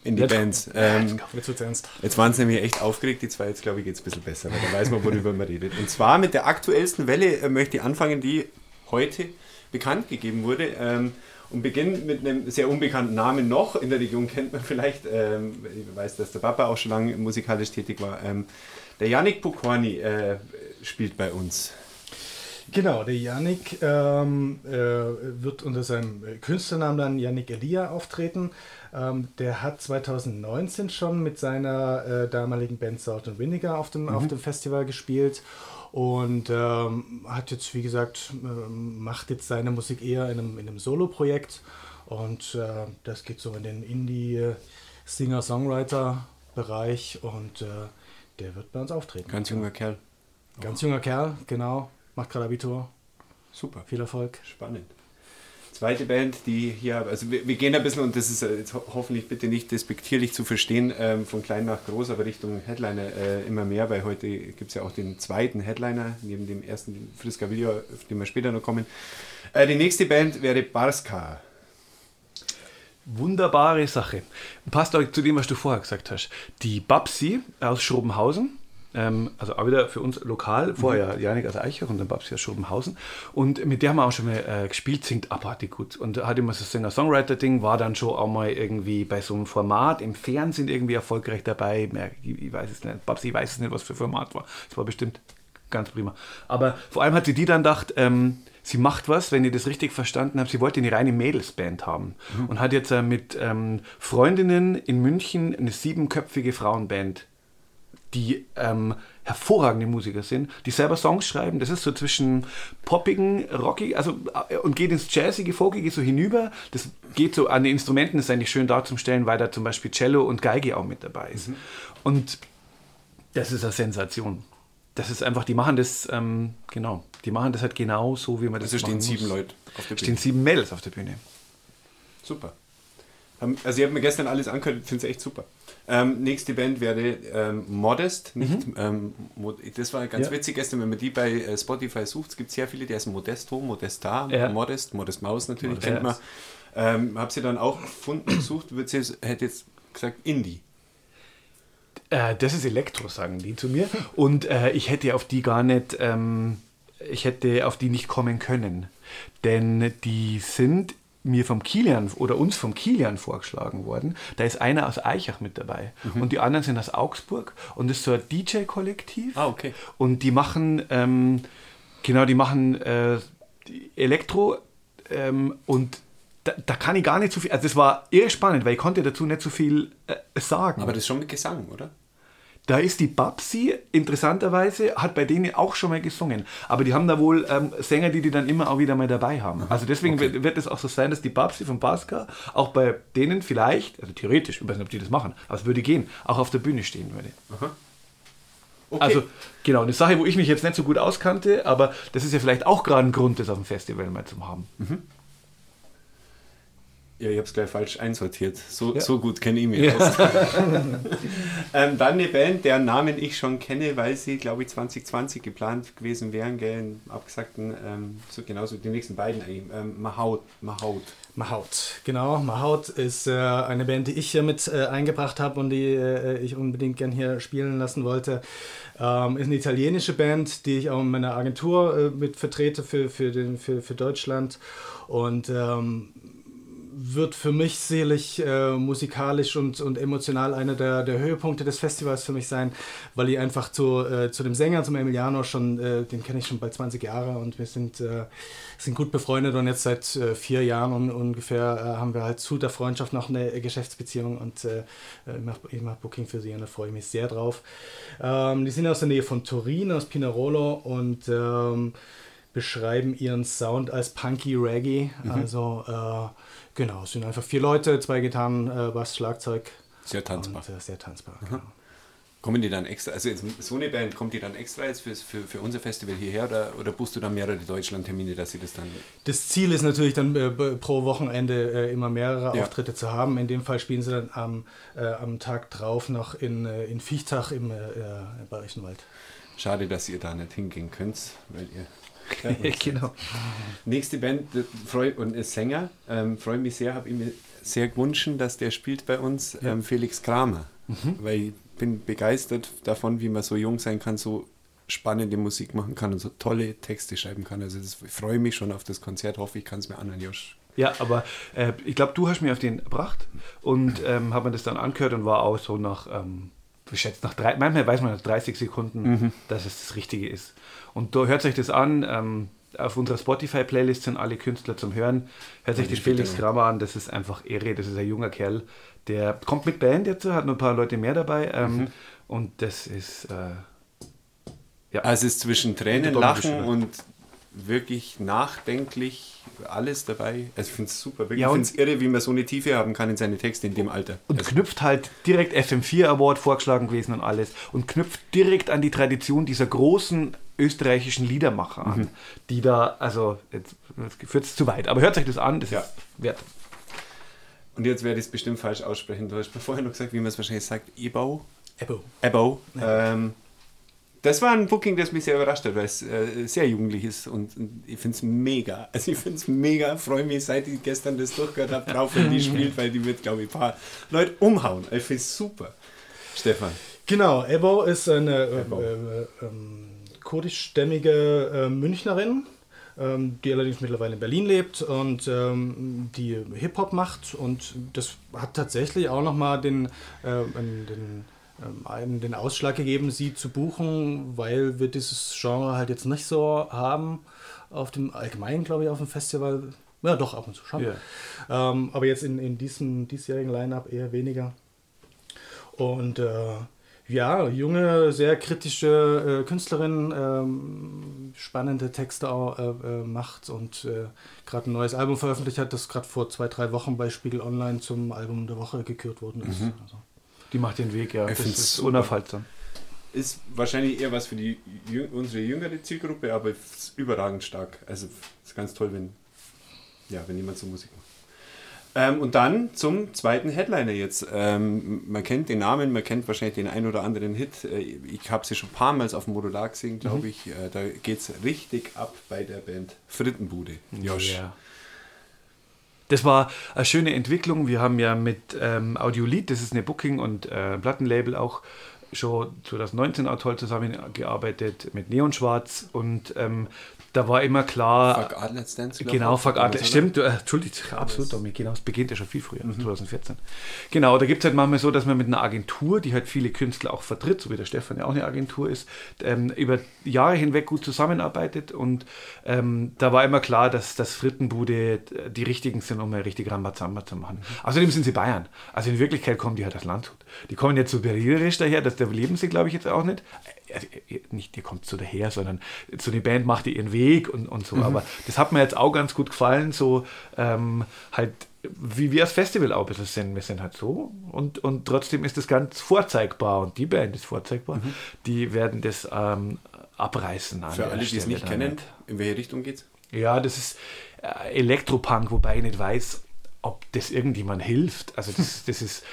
in die jetzt, Bands. Ähm, jetzt, jetzt waren es nämlich echt aufgeregt, die zwei, jetzt glaube ich geht es ein bisschen besser, weil da weiß man, worüber man redet. Und zwar mit der aktuellsten Welle äh, möchte ich anfangen, die heute bekannt gegeben wurde. Ähm, und beginnen mit einem sehr unbekannten Namen noch. In der Region kennt man vielleicht, ähm, ich weiß, dass der Papa auch schon lange musikalisch tätig war. Ähm, der Yannick Pokorny äh, spielt bei uns. Genau, der Yannick ähm, äh, wird unter seinem Künstlernamen dann Yannick Elia auftreten. Ähm, der hat 2019 schon mit seiner äh, damaligen Band Salt and Vinegar auf dem, mhm. auf dem Festival gespielt und ähm, hat jetzt, wie gesagt, äh, macht jetzt seine Musik eher in einem, in einem Solo-Projekt und äh, das geht so in den Indie-Singer-Songwriter-Bereich und äh, der wird bei uns auftreten. Ganz junger Kerl. Ganz junger Kerl, genau. Macht gerade Abitur. Super. Viel Erfolg. Spannend. Zweite Band, die hier, also wir, wir gehen ein bisschen, und das ist äh, jetzt hoffentlich bitte nicht despektierlich zu verstehen, ähm, von klein nach groß, aber Richtung Headliner äh, immer mehr, weil heute gibt es ja auch den zweiten Headliner, neben dem ersten Friska Video, auf den wir später noch kommen. Äh, die nächste Band wäre Barska. Wunderbare Sache. Passt auch zu dem, was du vorher gesagt hast. Die Babsi aus Schrobenhausen, ähm, also auch wieder für uns lokal, vorher mhm. Janik aus Eichach und dann Babsi aus Schobenhausen. Und mit der haben wir auch schon mal äh, gespielt, singt abartig gut. Und hat immer so Singer-Songwriter-Ding, war dann schon auch mal irgendwie bei so einem Format im Fernsehen irgendwie erfolgreich dabei. Ich, ich weiß es nicht, Babsi weiß es nicht, was für Format war. Es war bestimmt ganz prima. Aber vor allem hat sie die dann gedacht, ähm, sie macht was, wenn ich das richtig verstanden habe, sie wollte eine reine Mädelsband haben mhm. und hat jetzt äh, mit ähm, Freundinnen in München eine siebenköpfige Frauenband die ähm, hervorragende Musiker sind, die selber Songs schreiben. Das ist so zwischen poppigen, rockig, also äh, und geht ins Jazzige, Folkige so hinüber. Das geht so an den Instrumenten, ist eigentlich schön darzustellen, weil da zum Beispiel Cello und Geige auch mit dabei ist. Mhm. Und das ist eine Sensation. Das ist einfach, die machen das, ähm, genau, die machen das halt genau so, wie man das Also stehen sieben Leute auf der Bühne. Stehen sieben Mädels auf der Bühne. Super. Also ich habe mir gestern alles angehört, finde es echt super. Ähm, nächste Band wäre ähm, Modest. Nicht, mhm. ähm, das war ganz ja. witzig gestern, wenn man die bei äh, Spotify sucht. Es gibt sehr viele, die heißen Modesto, Modesta, ja. Modest, Modest Maus natürlich, Modest. kennt man. Ähm, habe sie dann auch gefunden, gesucht, sie, hätte jetzt gesagt Indie. Äh, das ist Elektro, sagen die zu mir. Und äh, ich hätte auf die gar nicht, ähm, ich hätte auf die nicht kommen können. Denn die sind mir vom Kilian oder uns vom Kilian vorgeschlagen worden. Da ist einer aus Eichach mit dabei mhm. und die anderen sind aus Augsburg und das ist so ein DJ-Kollektiv. Ah, okay. Und die machen, ähm, genau, die machen äh, Elektro ähm, und da, da, kann ich gar nicht so viel, also das war irre spannend, weil ich konnte dazu nicht so viel äh, sagen. Aber das ist schon mit Gesang, oder? Da ist die Babsi, interessanterweise, hat bei denen auch schon mal gesungen. Aber die haben da wohl ähm, Sänger, die die dann immer auch wieder mal dabei haben. Also deswegen okay. wird, es auch so sein, dass die Babsi von Baska auch bei denen vielleicht, also theoretisch, ich weiß nicht, ob die das machen, aber es würde gehen, auch auf der Bühne stehen würde. Okay. Also genau, eine Sache, wo ich mich jetzt nicht so gut auskannte, aber das ist ja vielleicht auch gerade ein Grund, das auf dem Festival mal zu haben. Mhm. Ja, ich habe es gleich falsch einsortiert. So, ja. so gut kenne ich mich ja. aus. ähm, dann eine Band, deren Namen ich schon kenne, weil sie, glaube ich, 2020 geplant gewesen wären, gell, abgesagten, ähm, so genauso die nächsten beiden eigentlich. Ähm, Mahaut. Mahaut. Mahaut, genau. Mahaut ist äh, eine Band, die ich hier mit äh, eingebracht habe und die äh, ich unbedingt gern hier spielen lassen wollte. Ähm, ist eine italienische Band, die ich auch in meiner Agentur äh, mit vertrete für, für, den, für, für Deutschland. Und ähm, wird für mich sicherlich äh, musikalisch und, und emotional einer der, der Höhepunkte des Festivals für mich sein, weil ich einfach zu, äh, zu dem Sänger, zum Emiliano schon, äh, den kenne ich schon bald 20 Jahre und wir sind, äh, sind gut befreundet und jetzt seit äh, vier Jahren un, ungefähr äh, haben wir halt zu der Freundschaft noch eine Geschäftsbeziehung und ich mache mach Booking für sie und da freue ich mich sehr drauf. Ähm, die sind aus der Nähe von Turin, aus Pinarolo und ähm, beschreiben ihren Sound als Punky Reggae, mhm. also Genau, es sind einfach vier Leute, zwei Gitarren, äh, Bass, Schlagzeug. Sehr tanzbar. Und, äh, sehr tanzbar, genau. Kommen die dann extra, also jetzt so eine Band, kommt die dann extra jetzt für, für, für unser Festival hierher oder, oder buchst du dann mehrere Deutschland-Termine, dass sie das dann. Das Ziel ist natürlich dann äh, pro Wochenende äh, immer mehrere ja. Auftritte zu haben. In dem Fall spielen sie dann am, äh, am Tag drauf noch in, äh, in Viechtach im, äh, im Bayerischen Wald. Schade, dass ihr da nicht hingehen könnt, weil ihr genau. Nächste Band Freu und ist Sänger. Ähm, Freue mich sehr, habe ich mir sehr gewünscht, dass der spielt bei uns, ja. ähm, Felix Kramer. Mhm. Weil ich bin begeistert davon, wie man so jung sein kann, so spannende Musik machen kann und so tolle Texte schreiben kann. Also das, ich freue mich schon auf das Konzert, hoffe ich kann es mir anhören, Josh. Ja, aber äh, ich glaube, du hast mir auf den gebracht und ähm, habe mir das dann angehört und war auch so nach ähm, schätze nach drei, manchmal weiß man nach 30 Sekunden, mhm. dass es das Richtige ist. Und da hört euch das an. Ähm, auf unserer Spotify-Playlist sind alle Künstler zum Hören. Hört sich ja, den Felix Kramer an, das ist einfach irre. Das ist ein junger Kerl, der kommt mit Band jetzt, hat noch ein paar Leute mehr dabei. Ähm, mhm. Und das ist. Äh, ja. Also es ist zwischen Tränen, Lachen und wirklich nachdenklich alles dabei. Also ich finde es super. Wirklich. Ja, ich finde es irre, wie man so eine Tiefe haben kann in seine Texte in dem Alter. Und also. knüpft halt direkt FM4 Award vorgeschlagen gewesen und alles. Und knüpft direkt an die Tradition dieser großen österreichischen Liedermacher an, mhm. die da, also jetzt, jetzt führt es zu weit, aber hört euch das an, das ja. ist wert. Und jetzt werde ich es bestimmt falsch aussprechen. Du hast mir vorher noch gesagt, wie man es wahrscheinlich sagt, Ebau. Ebo. Ebo. Ja. Ähm, das war ein Booking, das mich sehr überrascht hat, weil es äh, sehr jugendlich ist und, und ich finde es mega. Also ich finde es mega, freue mich, seit ich gestern das durchgehört habe, drauf, wenn die spielt, weil die wird, glaube ich, ein paar Leute umhauen. Ich finde es super. Stefan. Genau, Ebo ist eine äh, äh, ähm, kurdischstämmige äh, Münchnerin, ähm, die allerdings mittlerweile in Berlin lebt und ähm, die Hip-Hop macht und das hat tatsächlich auch nochmal den, äh, den ähm, den Ausschlag gegeben, sie zu buchen, weil wir dieses Genre halt jetzt nicht so haben auf dem allgemeinen, glaube ich, auf dem Festival. Ja, doch, ab und zu schon. Yeah. Ähm, aber jetzt in, in diesem diesjährigen Line-Up eher weniger. Und äh, ja, junge, sehr kritische äh, Künstlerin, ähm, spannende Texte auch, äh, äh macht und äh, gerade ein neues Album veröffentlicht hat, das gerade vor zwei, drei Wochen bei Spiegel Online zum Album der Woche gekürt worden ist. Mhm. Also. Die macht den Weg, ja. Ich das ist unaufhaltsam. Ist wahrscheinlich eher was für die unsere jüngere Zielgruppe, aber ist überragend stark. Also ist ganz toll, wenn, ja, wenn jemand so Musik macht. Ähm, und dann zum zweiten Headliner jetzt. Ähm, man kennt den Namen, man kennt wahrscheinlich den ein oder anderen Hit. Äh, ich habe sie schon ein paar Mal auf dem Modular gesehen, glaube mhm. ich. Äh, da geht es richtig ab bei der Band Frittenbude. Josh. Ja. Das war eine schöne Entwicklung. Wir haben ja mit ähm, Audiolied, das ist eine Booking- und äh, Plattenlabel auch schon 2019 auch toll zusammengearbeitet mit Neonschwarz und ähm, da war immer klar. Fuck Art, Let's Dance. Genau, Fuck Art, stimmt, äh, Entschuldigt, absolut, Domi, genau, es beginnt ja schon viel früher, mhm. 2014. Genau, da gibt es halt manchmal so, dass man mit einer Agentur, die halt viele Künstler auch vertritt, so wie der Stefan ja auch eine Agentur ist, ähm, über Jahre hinweg gut zusammenarbeitet und ähm, da war immer klar, dass das Frittenbude die richtigen sind, um eine richtige Rambazamba zu machen. Mhm. Außerdem sind sie Bayern. Also in Wirklichkeit kommen die halt aus Landshut. Die kommen jetzt so berlinerisch daher, das da leben sie, glaube ich, jetzt auch nicht nicht, ihr kommt so daher, sondern so eine Band macht ihren Weg und, und so. Mhm. Aber das hat mir jetzt auch ganz gut gefallen, so ähm, halt, wie wir als Festival auch ein bisschen sind. Wir sind halt so und, und trotzdem ist das ganz vorzeigbar und die Band ist vorzeigbar. Mhm. Die werden das ähm, abreißen. Für alle, die es nicht kennen, in welche Richtung geht's? Ja, das ist äh, Elektropunk, wobei ich nicht weiß, ob das irgendjemand hilft. Also das, das ist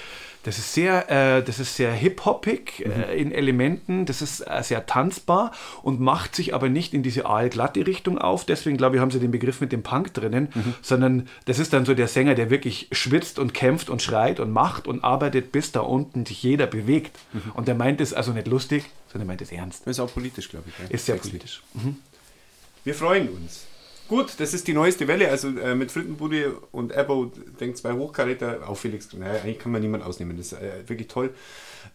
das ist sehr, äh, das ist sehr hip-hoppig mhm. äh, in Elementen, das ist äh, sehr tanzbar und macht sich aber nicht in diese aalglatte Richtung auf. Deswegen, glaube ich, haben sie den Begriff mit dem Punk drinnen, mhm. sondern das ist dann so der Sänger, der wirklich schwitzt und kämpft und schreit und macht und arbeitet, bis da unten sich jeder bewegt. Mhm. Und der meint es also nicht lustig, sondern meint es ernst. Das ist auch politisch, glaube ich. Ja. Ist sehr politisch. Mhm. Wir freuen uns. Gut, das ist die neueste Welle. Also äh, mit Frittenbude und Abo, denkt zwei Hochkaräter, auch Felix. Naja, eigentlich kann man niemand ausnehmen. Das ist äh, wirklich toll.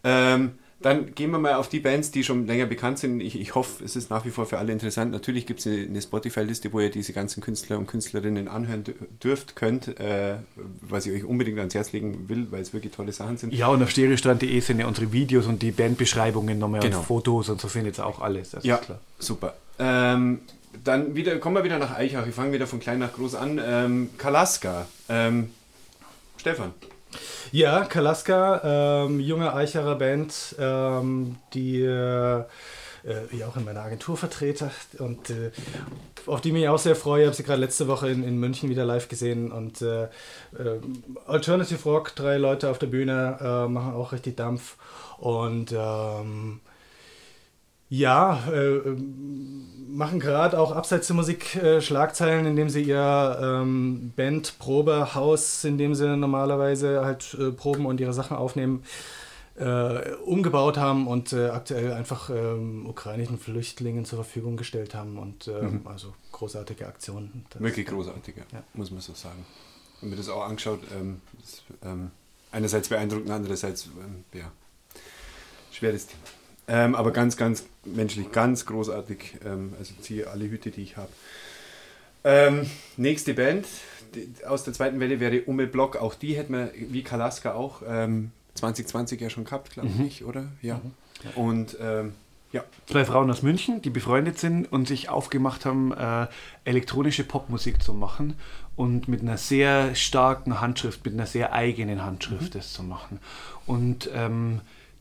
Ähm, dann gehen wir mal auf die Bands, die schon länger bekannt sind. Ich, ich hoffe, es ist nach wie vor für alle interessant. Natürlich gibt es eine, eine Spotify-Liste, wo ihr diese ganzen Künstler und Künstlerinnen anhören dürft, könnt, äh, was ich euch unbedingt ans Herz legen will, weil es wirklich tolle Sachen sind. Ja, und auf stereostrand.de sind ja unsere Videos und die Bandbeschreibungen nochmal genau. und Fotos und so findet ihr auch alles. Das ja, super. Ähm, dann wieder, kommen wir wieder nach Eichach. Wir fangen wieder von klein nach groß an. Ähm, Kalaska. Ähm, Stefan. Ja, Kalaska, ähm, junge Eicherer Band, ähm, die äh, ich auch in meiner Agentur vertrete und äh, auf die mich auch sehr freue. Ich habe sie gerade letzte Woche in, in München wieder live gesehen und äh, äh, Alternative Rock, drei Leute auf der Bühne, äh, machen auch richtig Dampf und ähm, ja, äh, machen gerade auch abseits der Musik äh, Schlagzeilen, indem sie ihr ähm, Band-Probehaus, in dem sie normalerweise halt äh, proben und ihre Sachen aufnehmen, äh, umgebaut haben und äh, aktuell einfach ähm, ukrainischen Flüchtlingen zur Verfügung gestellt haben. Und ähm, mhm. also großartige Aktionen. Das Wirklich großartige, ja. muss man so sagen. Und mir das auch angeschaut, ähm, ist, ähm, einerseits beeindruckend, andererseits, ähm, ja schweres Thema. Ähm, aber ganz, ganz menschlich, ganz großartig. Ähm, also ziehe alle Hüte, die ich habe. Ähm, nächste Band die, aus der zweiten Welle wäre Umme Block. Auch die hätten wir, wie Kalaska auch, 2020 ähm, ja schon gehabt, glaube mhm. ich, oder? Ja. Mhm. Und ähm, ja. Zwei Frauen aus München, die befreundet sind und sich aufgemacht haben, äh, elektronische Popmusik zu machen und mit einer sehr starken Handschrift, mit einer sehr eigenen Handschrift mhm. das zu machen. Und ähm,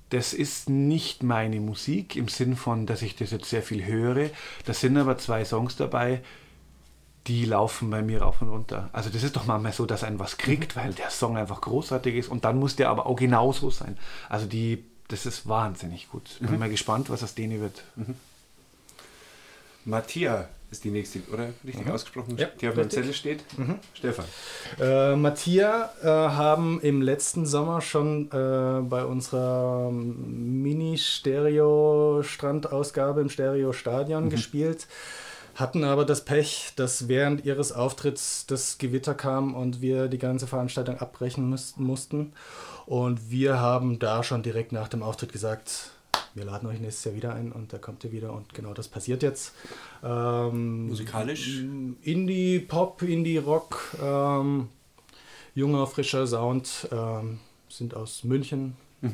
das ist nicht meine Musik im Sinn von, dass ich das jetzt sehr viel höre. Da sind aber zwei Songs dabei, die laufen bei mir rauf und runter. Also das ist doch manchmal so, dass ein was kriegt, mhm. weil der Song einfach großartig ist und dann muss der aber auch genauso sein. Also die, das ist wahnsinnig gut. Mhm. Bin mal gespannt, was aus denen wird. Mhm. Matthias ist die nächste, oder? Richtig mhm. ausgesprochen, ja, die auf dem Zettel steht. Mhm. Stefan. Äh, Matthias äh, haben im letzten Sommer schon äh, bei unserer Mini-Stereo-Strandausgabe im Stereo-Stadion mhm. gespielt hatten aber das Pech, dass während ihres Auftritts das Gewitter kam und wir die ganze Veranstaltung abbrechen müssten, mussten. Und wir haben da schon direkt nach dem Auftritt gesagt, wir laden euch nächstes Jahr wieder ein und da kommt ihr wieder und genau das passiert jetzt. Ähm, Musikalisch? Indie, Pop, Indie, Rock, ähm, junger, frischer Sound, ähm, sind aus München. Mhm.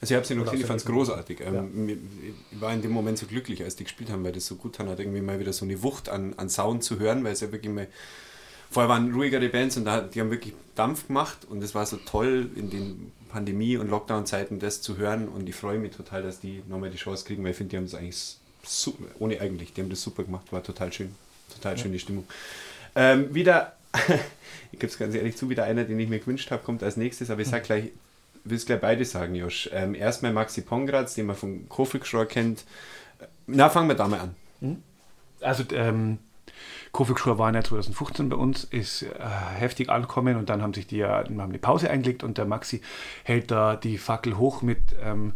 also ich habe sie noch gesehen, ich fand es großartig. Ähm, ja. Ich war in dem Moment so glücklich, als die gespielt haben, weil das so gut hat, irgendwie mal wieder so eine Wucht an, an Sound zu hören, weil es ja wirklich mal Vorher waren ruhigere Bands und da, die haben wirklich Dampf gemacht und es war so toll in den Pandemie- und Lockdown-Zeiten das zu hören und ich freue mich total, dass die nochmal die Chance kriegen, weil ich finde, die haben es eigentlich super, ohne eigentlich, die haben das super gemacht, war total schön, total ja. schöne Stimmung. Ähm, wieder, ich gebe es ganz ehrlich zu, wieder einer, den ich mir gewünscht habe, kommt als nächstes, aber ich sage gleich, will es gleich beide sagen, Josh. Ähm, erstmal Maxi Pongratz, den man von Kofik kennt. Na, fangen wir da mal an. Hm? Also, ähm, Kofik war ja 2015 bei uns, ist äh, heftig angekommen und dann haben sich die ja haben eine Pause eingelegt und der Maxi hält da die Fackel hoch mit ähm,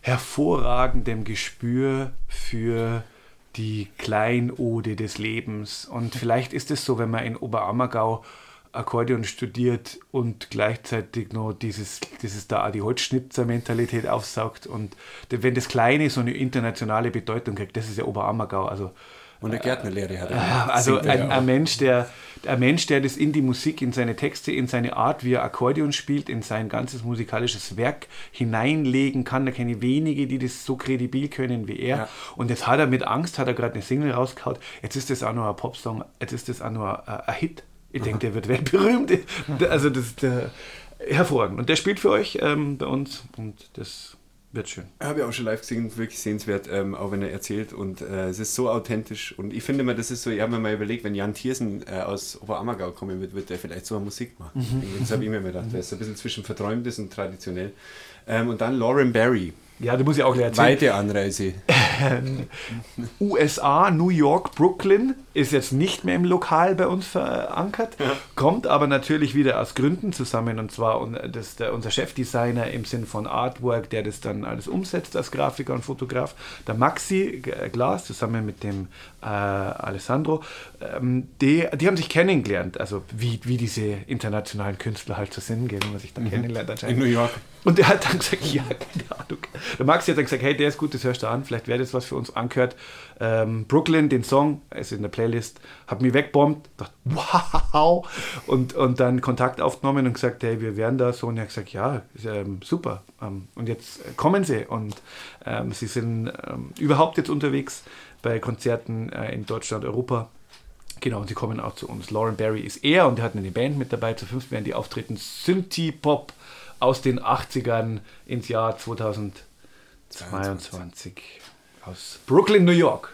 hervorragendem Gespür für die Kleinode des Lebens. Und vielleicht ist es so, wenn man in Oberammergau Akkordeon studiert und gleichzeitig noch dieses, dieses da die Holzschnitzer-Mentalität aufsaugt. Und wenn das Kleine so eine internationale Bedeutung kriegt, das ist ja Oberammergau. Also und eine Gärtnerlehre hat er. Also ein, ein, Mensch, der, ein Mensch, der das in die Musik, in seine Texte, in seine Art, wie er Akkordeon spielt, in sein ganzes musikalisches Werk hineinlegen kann. Da kenne ich wenige, die das so kredibil können wie er. Ja. Und jetzt hat er mit Angst, hat er gerade eine Single rausgehauen. Jetzt ist das auch noch ein Popsong, jetzt ist das auch noch ein, ein Hit. Ich denke, der wird weltberühmt. Also das ist hervorragend. Und der spielt für euch ähm, bei uns und das wird schön. Habe ich auch schon live gesehen, wirklich sehenswert, ähm, auch wenn er erzählt. Und äh, es ist so authentisch. Und ich finde mal, das ist so, ich habe mir mal überlegt, wenn Jan Thiersen äh, aus Oberammergau kommen wird, wird er vielleicht so eine Musik machen. Mhm. Das habe ich mir gedacht. Der ist ein bisschen zwischen Verträumtes und traditionell. Ähm, und dann Lauren Barry. Ja, du musst ja auch erzählen. Weite Anreise. USA, New York, Brooklyn ist jetzt nicht mehr im Lokal bei uns verankert, ja. kommt aber natürlich wieder aus Gründen zusammen und zwar das, der, unser Chefdesigner im Sinn von Artwork, der das dann alles umsetzt als Grafiker und Fotograf, der Maxi Glas zusammen mit dem äh, Alessandro, ähm, die, die haben sich kennengelernt, also wie, wie diese internationalen Künstler halt zu Sinn gehen, wenn man sich dann mhm. kennenlernt anscheinend. In New York. Und der hat dann gesagt, ja, keine Ahnung. Der Maxi hat dann gesagt, hey, der ist gut, das hörst du an, vielleicht wäre das was für uns angehört. Ähm, Brooklyn, den Song, ist in der Playlist, hat mich wegbombt, dachte, wow, und, und dann Kontakt aufgenommen und gesagt, hey, wir wären da so. Und er hat gesagt, ja, ähm, super. Ähm, und jetzt kommen sie und ähm, sie sind ähm, überhaupt jetzt unterwegs bei Konzerten äh, in Deutschland, Europa. Genau, und sie kommen auch zu uns. Lauren Barry ist er und er hat eine Band mit dabei. Zu fünf werden die auftreten. Synthie-Pop aus den 80ern ins Jahr 2022 aus Brooklyn, New York.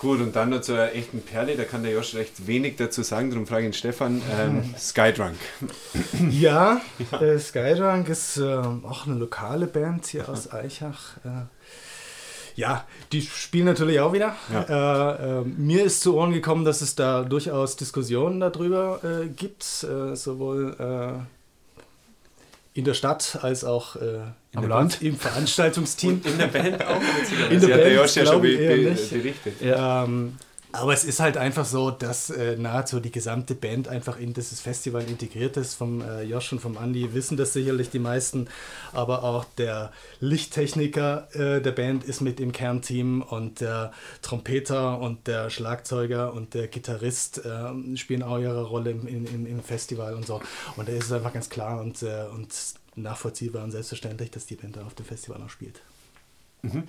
Gut, und dann noch zur echten Perle, da kann der Josh recht wenig dazu sagen, darum frage ich ihn Stefan, ähm, Skydrunk. Ja, ja. Äh, Skydrunk ist äh, auch eine lokale Band hier aus Eichach. Äh, ja, die spielen natürlich auch wieder. Ja. Äh, äh, mir ist zu Ohren gekommen, dass es da durchaus Diskussionen darüber äh, gibt, sowohl in der Stadt als auch äh, Am Land. im Veranstaltungsteam. In der Band auch. in der Band, ja schon be be berichtet. Ja, ähm, Aber es ist halt einfach so, dass äh, nahezu die gesamte Band einfach in dieses Festival integriert ist. Vom äh, Josh und vom Andy wissen das sicherlich die meisten. Aber auch der Lichttechniker äh, der Band ist mit im Kernteam und der Trompeter und der Schlagzeuger und der Gitarrist ähm, spielen auch ihre Rolle im, im, im Festival und so. Und da ist es einfach ganz klar und, äh, und nachvollziehbar und selbstverständlich, dass die Band da auf dem Festival auch spielt. Mhm.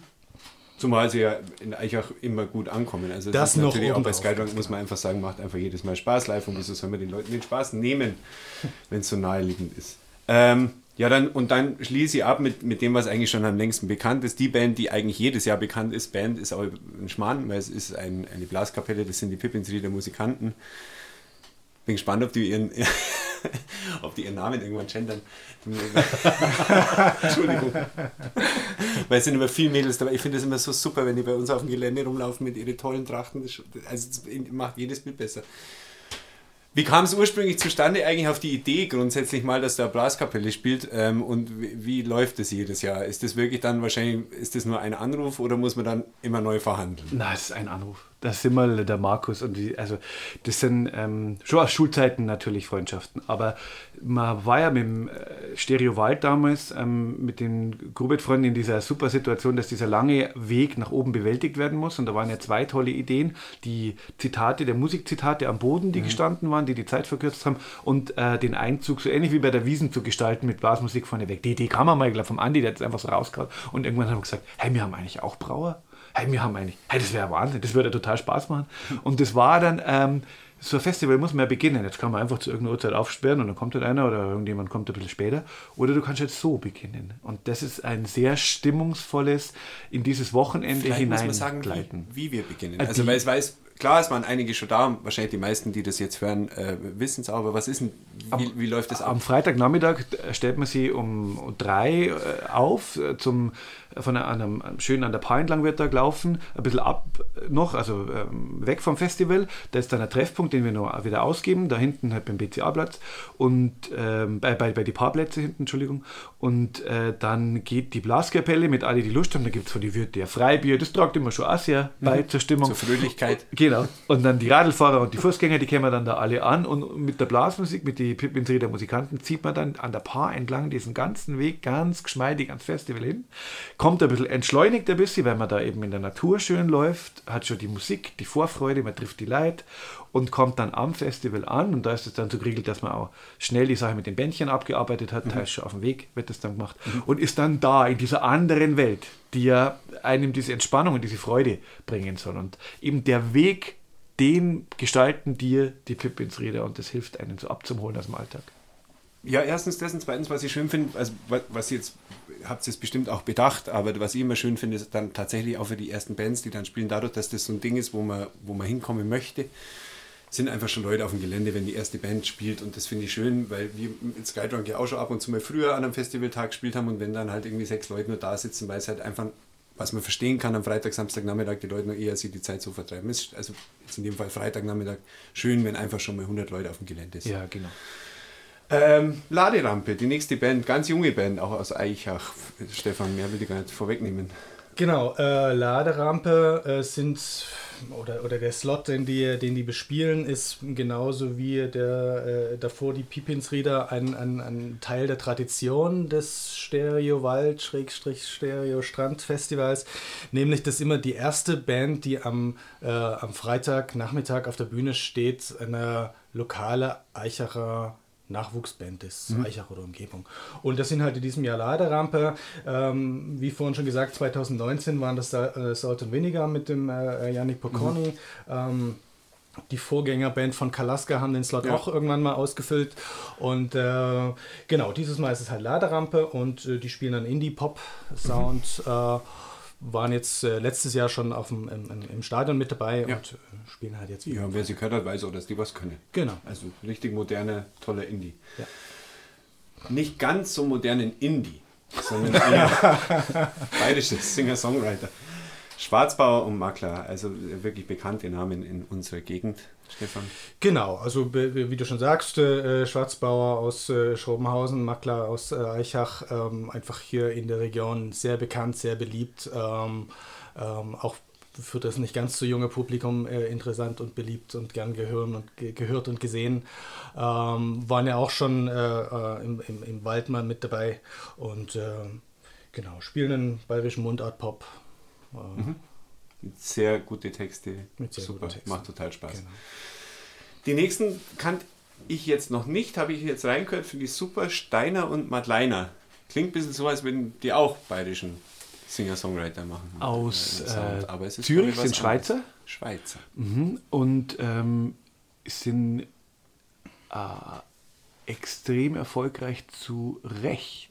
Zumal sie ja in Eichach immer gut ankommen. Also das, das noch natürlich auch bei Skydrunk, muss man einfach sagen, macht einfach jedes Mal Spaß live und wieso soll man den Leuten den Spaß nehmen, wenn es so naheliegend ist. Ähm, ja, dann und dann schließe ich ab mit, mit dem, was eigentlich schon am längsten bekannt ist. Die Band, die eigentlich jedes Jahr bekannt ist, Band ist auch ein Schmarrn, weil es ist ein, eine Blaskapelle, das sind die Pippins-Rieder Musikanten. Bin gespannt, ob die ihren, ob die ihren Namen irgendwann gendern. Entschuldigung. Weil es sind immer viele Mädels dabei. Ich finde es immer so super, wenn die bei uns auf dem Gelände rumlaufen mit ihren tollen Trachten. Also das macht jedes Bild besser. Wie kam es ursprünglich zustande, eigentlich auf die Idee grundsätzlich mal, dass da Blaskapelle spielt ähm, und wie, wie, läuft das jedes Jahr? Ist das wirklich dann wahrscheinlich, ist das nur ein Anruf oder muss man dann immer neu verhandeln? Nein, es ist ein Anruf. Das sind mal der Markus und die, also das sind ähm, schon aus Schulzeiten natürlich Freundschaften, aber man war ja mit dem äh, Stereo Wald damals ähm, mit den Grubit-Freunden in dieser super Situation, dass dieser lange Weg nach oben bewältigt werden muss. Und da waren ja zwei tolle Ideen, die Zitate, der Musikzitate am Boden, die mhm. gestanden waren, die die Zeit verkürzt haben. Und äh, den Einzug so ähnlich wie bei der Wiesen zu gestalten mit Blasmusik vorne weg. Die Idee kam mal, glaube vom Andi, der hat es einfach so rausgehauen. Und irgendwann haben wir gesagt, hey, wir haben eigentlich auch Brauer hey, wir haben eigentlich, hey, das wäre Wahnsinn, das würde total Spaß machen. Und das war dann, ähm, so ein Festival muss man ja beginnen. Jetzt kann man einfach zu irgendeiner Uhrzeit aufsperren und dann kommt halt einer oder irgendjemand kommt ein bisschen später. Oder du kannst jetzt so beginnen. Und das ist ein sehr stimmungsvolles in dieses Wochenende hineingleiten. Wie, wie wir beginnen. Äh, also, weil es weiß, klar, es waren einige schon da, wahrscheinlich die meisten, die das jetzt hören, äh, wissen es auch, aber was ist denn, wie, am, wie läuft das ab? Am Freitagnachmittag stellt man sie um drei äh, auf äh, zum von einem, schön an der Paar entlang wird da gelaufen, ein bisschen ab noch, also ähm, weg vom Festival. Da ist dann ein Treffpunkt, den wir noch wieder ausgeben, da hinten halt beim BCA-Platz und ähm, bei, bei, bei die Paarplätze hinten, Entschuldigung. Und äh, dann geht die Blaskapelle mit alle, die Lust haben. Da gibt es von die Wirte ja Freibier, das tragt immer schon auch sehr mhm. bei zur Stimmung. Zur Fröhlichkeit. Genau. Und dann die Radlfahrer und die Fußgänger, die kämen dann da alle an und mit der Blasmusik, mit den Pippinrieder Musikanten, zieht man dann an der Paar entlang diesen ganzen Weg ganz geschmeidig ans Festival hin kommt ein bisschen entschleunigt ein bisschen, weil man da eben in der Natur schön läuft, hat schon die Musik, die Vorfreude, man trifft die Leute und kommt dann am Festival an und da ist es dann so geregelt, dass man auch schnell die Sache mit den Bändchen abgearbeitet hat, mhm. teils schon auf dem Weg wird das dann gemacht mhm. und ist dann da in dieser anderen Welt, die ja einem diese Entspannung und diese Freude bringen soll und eben der Weg, den gestalten dir die Pippins Rede und das hilft einen so abzuholen aus dem Alltag. Ja, erstens das und zweitens, was ich schön finde, also was jetzt, habt ihr es bestimmt auch bedacht, aber was ich immer schön finde, ist dann tatsächlich auch für die ersten Bands, die dann spielen, dadurch, dass das so ein Ding ist, wo man, wo man hinkommen möchte, sind einfach schon Leute auf dem Gelände, wenn die erste Band spielt und das finde ich schön, weil wir mit Skydrunk ja auch schon ab und zu mal früher an einem Festivaltag gespielt haben und wenn dann halt irgendwie sechs Leute nur da sitzen, weil es halt einfach, was man verstehen kann, am Freitag, Samstag, Nachmittag die Leute nur eher sich die Zeit so vertreiben. Ist also jetzt in dem Fall Freitagnachmittag schön, wenn einfach schon mal 100 Leute auf dem Gelände sind. Ja, genau. Ähm, Laderampe, die nächste Band, ganz junge Band, auch aus Eichach. Stefan, mehr will ich gar nicht vorwegnehmen. Genau, äh, Laderampe äh, sind, oder, oder der Slot, den die, den die bespielen, ist genauso wie der, äh, davor die Pipinsrieder ein, ein, ein Teil der Tradition des Stereo Wald, Schrägstrich Stereo Strand Festivals. Nämlich, dass immer die erste Band, die am, äh, am Freitagnachmittag auf der Bühne steht, eine lokale Eichacher Nachwuchsband ist, mhm. Eichach oder Umgebung. Und das sind halt in diesem Jahr Laderampe. Ähm, wie vorhin schon gesagt, 2019 waren das äh, Salt und Vinegar mit dem äh, Yannick Pocconi. Mhm. Ähm, die Vorgängerband von Kalaska haben den Slot ja. auch irgendwann mal ausgefüllt. Und äh, genau, dieses Mal ist es halt Laderampe und äh, die spielen dann Indie-Pop-Sound. Mhm. Waren jetzt äh, letztes Jahr schon auf dem, im, im Stadion mit dabei ja. und äh, spielen halt jetzt wieder. Ja, wer sie gehört hat, weiß auch, dass die was können. Genau. Also richtig moderne, tolle Indie. Ja. Nicht ganz so modernen Indie, sondern bayerisches Singer-Songwriter. Schwarzbauer und Makler, also wirklich bekannte Namen in unserer Gegend. Stefan? Genau, also wie du schon sagst, äh, Schwarzbauer aus äh, Schrobenhausen, Makler aus äh, Eichach, ähm, einfach hier in der Region sehr bekannt, sehr beliebt. Ähm, ähm, auch für das nicht ganz so junge Publikum äh, interessant und beliebt und gern gehören und ge gehört und gesehen. Ähm, waren ja auch schon äh, äh im, im, im Wald mal mit dabei und äh, genau, spielen einen bayerischen Mundart-Pop. Äh, mhm. Sehr gute Texte. Sehr Super, Texten. macht total Spaß. Genau. Die nächsten kannte ich jetzt noch nicht, habe ich jetzt reingehört, finde ich super. Steiner und Madleiner. Klingt ein bisschen so, als würden die auch bayerischen Singer-Songwriter machen. Aus äh, Aber es ist Zürich sind Schweizer. Schweizer. Mhm. Und ähm, sind äh, extrem erfolgreich zu Recht.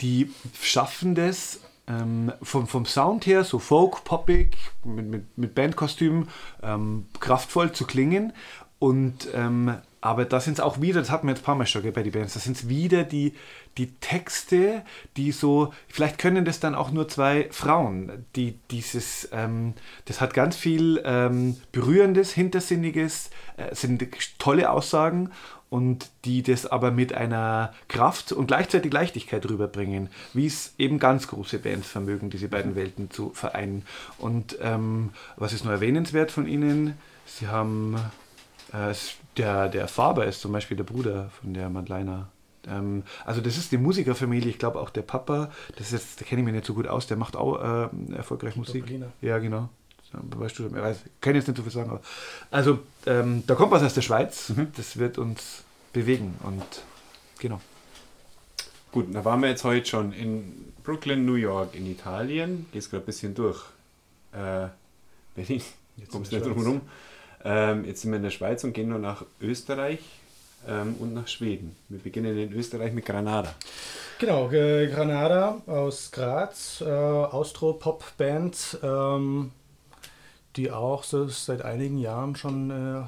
Die schaffen das ähm, vom, vom Sound her, so folk, poppig, mit, mit, mit Bandkostümen, ähm, kraftvoll zu klingen. Und ähm, aber da sind es auch wieder, das hatten wir jetzt ein paar Mal schon gell, bei den Bands, da sind es wieder die, die Texte, die so, vielleicht können das dann auch nur zwei Frauen, die dieses, ähm, das hat ganz viel ähm, Berührendes, Hintersinniges, äh, sind tolle Aussagen und die das aber mit einer Kraft und gleichzeitig Leichtigkeit rüberbringen, wie es eben ganz große Bands vermögen, diese beiden Welten zu vereinen. Und ähm, was ist nur erwähnenswert von ihnen? Sie haben äh, der, der Faber ist zum Beispiel der Bruder von der Madeleine. Ähm, also das ist die Musikerfamilie, ich glaube auch der Papa, das ist, da kenne ich mich nicht so gut aus, der macht auch äh, erfolgreich Musik. Doppelina. Ja, genau. Weißt du, ich weiß, kann jetzt nicht so viel sagen, aber also ähm, da kommt was aus der Schweiz, mhm. das wird uns bewegen und genau. Gut, da waren wir jetzt heute schon in Brooklyn, New York, in Italien. Gehst gerade ein bisschen durch. Äh, Berlin, jetzt kommst du nicht drum rum. Ähm, jetzt sind wir in der Schweiz und gehen nur nach Österreich ähm, und nach Schweden. Wir beginnen in Österreich mit Granada. Genau, äh, Granada aus Graz, äh, Austro-Pop-Band, ähm, die auch so seit einigen Jahren schon äh,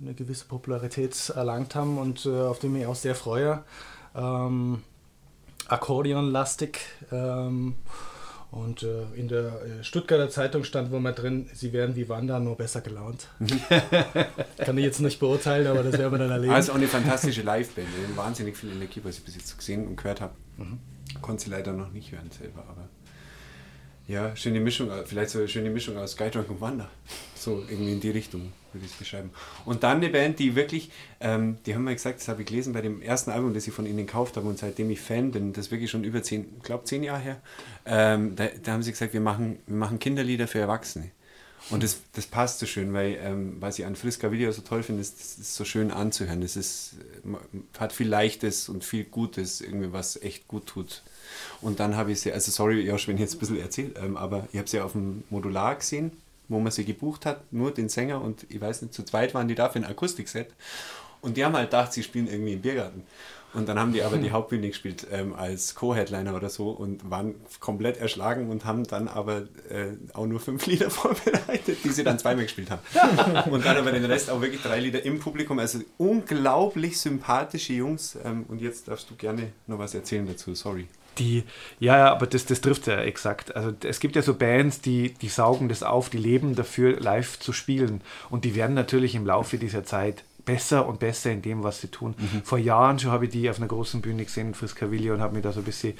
eine gewisse Popularität erlangt haben und äh, auf die ich mich auch sehr freue. Ähm, Akkordeonlastig. Ähm, und äh, in der äh, Stuttgarter Zeitung stand wohl mal drin, sie werden wie Wanda, nur besser gelaunt. Kann ich jetzt nicht beurteilen, aber das werden wir dann erleben. Also auch eine fantastische Liveband. Wahnsinnig viel Energie, was ich bis jetzt gesehen und gehört habe. Mhm. Konnte sie leider noch nicht hören selber, aber ja, schöne Mischung, äh, vielleicht so eine schöne Mischung aus Skytrunk und Wanda. So irgendwie in die Richtung würde ich es beschreiben. Und dann eine Band, die wirklich, ähm, die haben wir gesagt, das habe ich gelesen bei dem ersten Album, das ich von ihnen gekauft habe und seitdem ich Fan bin, das ist wirklich schon über zehn, glaube zehn Jahre her, ähm, da, da, haben sie gesagt, wir machen, wir machen Kinderlieder für Erwachsene. Und das, das passt so schön, weil ähm, was ich an Friska Video so toll finde, ist, das ist so schön anzuhören. Ist, hat viel Leichtes und viel Gutes, irgendwie was echt gut tut. Und dann habe ich sie, also sorry, Josh, wenn ich jetzt ein bisschen erzähle, ähm, aber ich habe sie auf dem Modular gesehen wo man sie gebucht hat, nur den Sänger und ich weiß nicht, zu zweit waren die da für ein Akustikset. Und die haben halt gedacht, sie spielen irgendwie im Biergarten. Und dann haben die aber die hm. Hauptbühne gespielt ähm, als Co-Headliner oder so und waren komplett erschlagen und haben dann aber äh, auch nur fünf Lieder vorbereitet, die sie dann zweimal gespielt haben. und dann aber den Rest auch wirklich drei Lieder im Publikum. Also unglaublich sympathische Jungs. Ähm, und jetzt darfst du gerne noch was erzählen dazu. Sorry. Die, ja, ja, aber das, das trifft ja exakt. Also es gibt ja so Bands, die, die saugen das auf, die leben dafür, live zu spielen. Und die werden natürlich im Laufe dieser Zeit besser und besser in dem, was sie tun. Mhm. Vor Jahren schon habe ich die auf einer großen Bühne gesehen, Friskavilli, und habe mich da so ein bisschen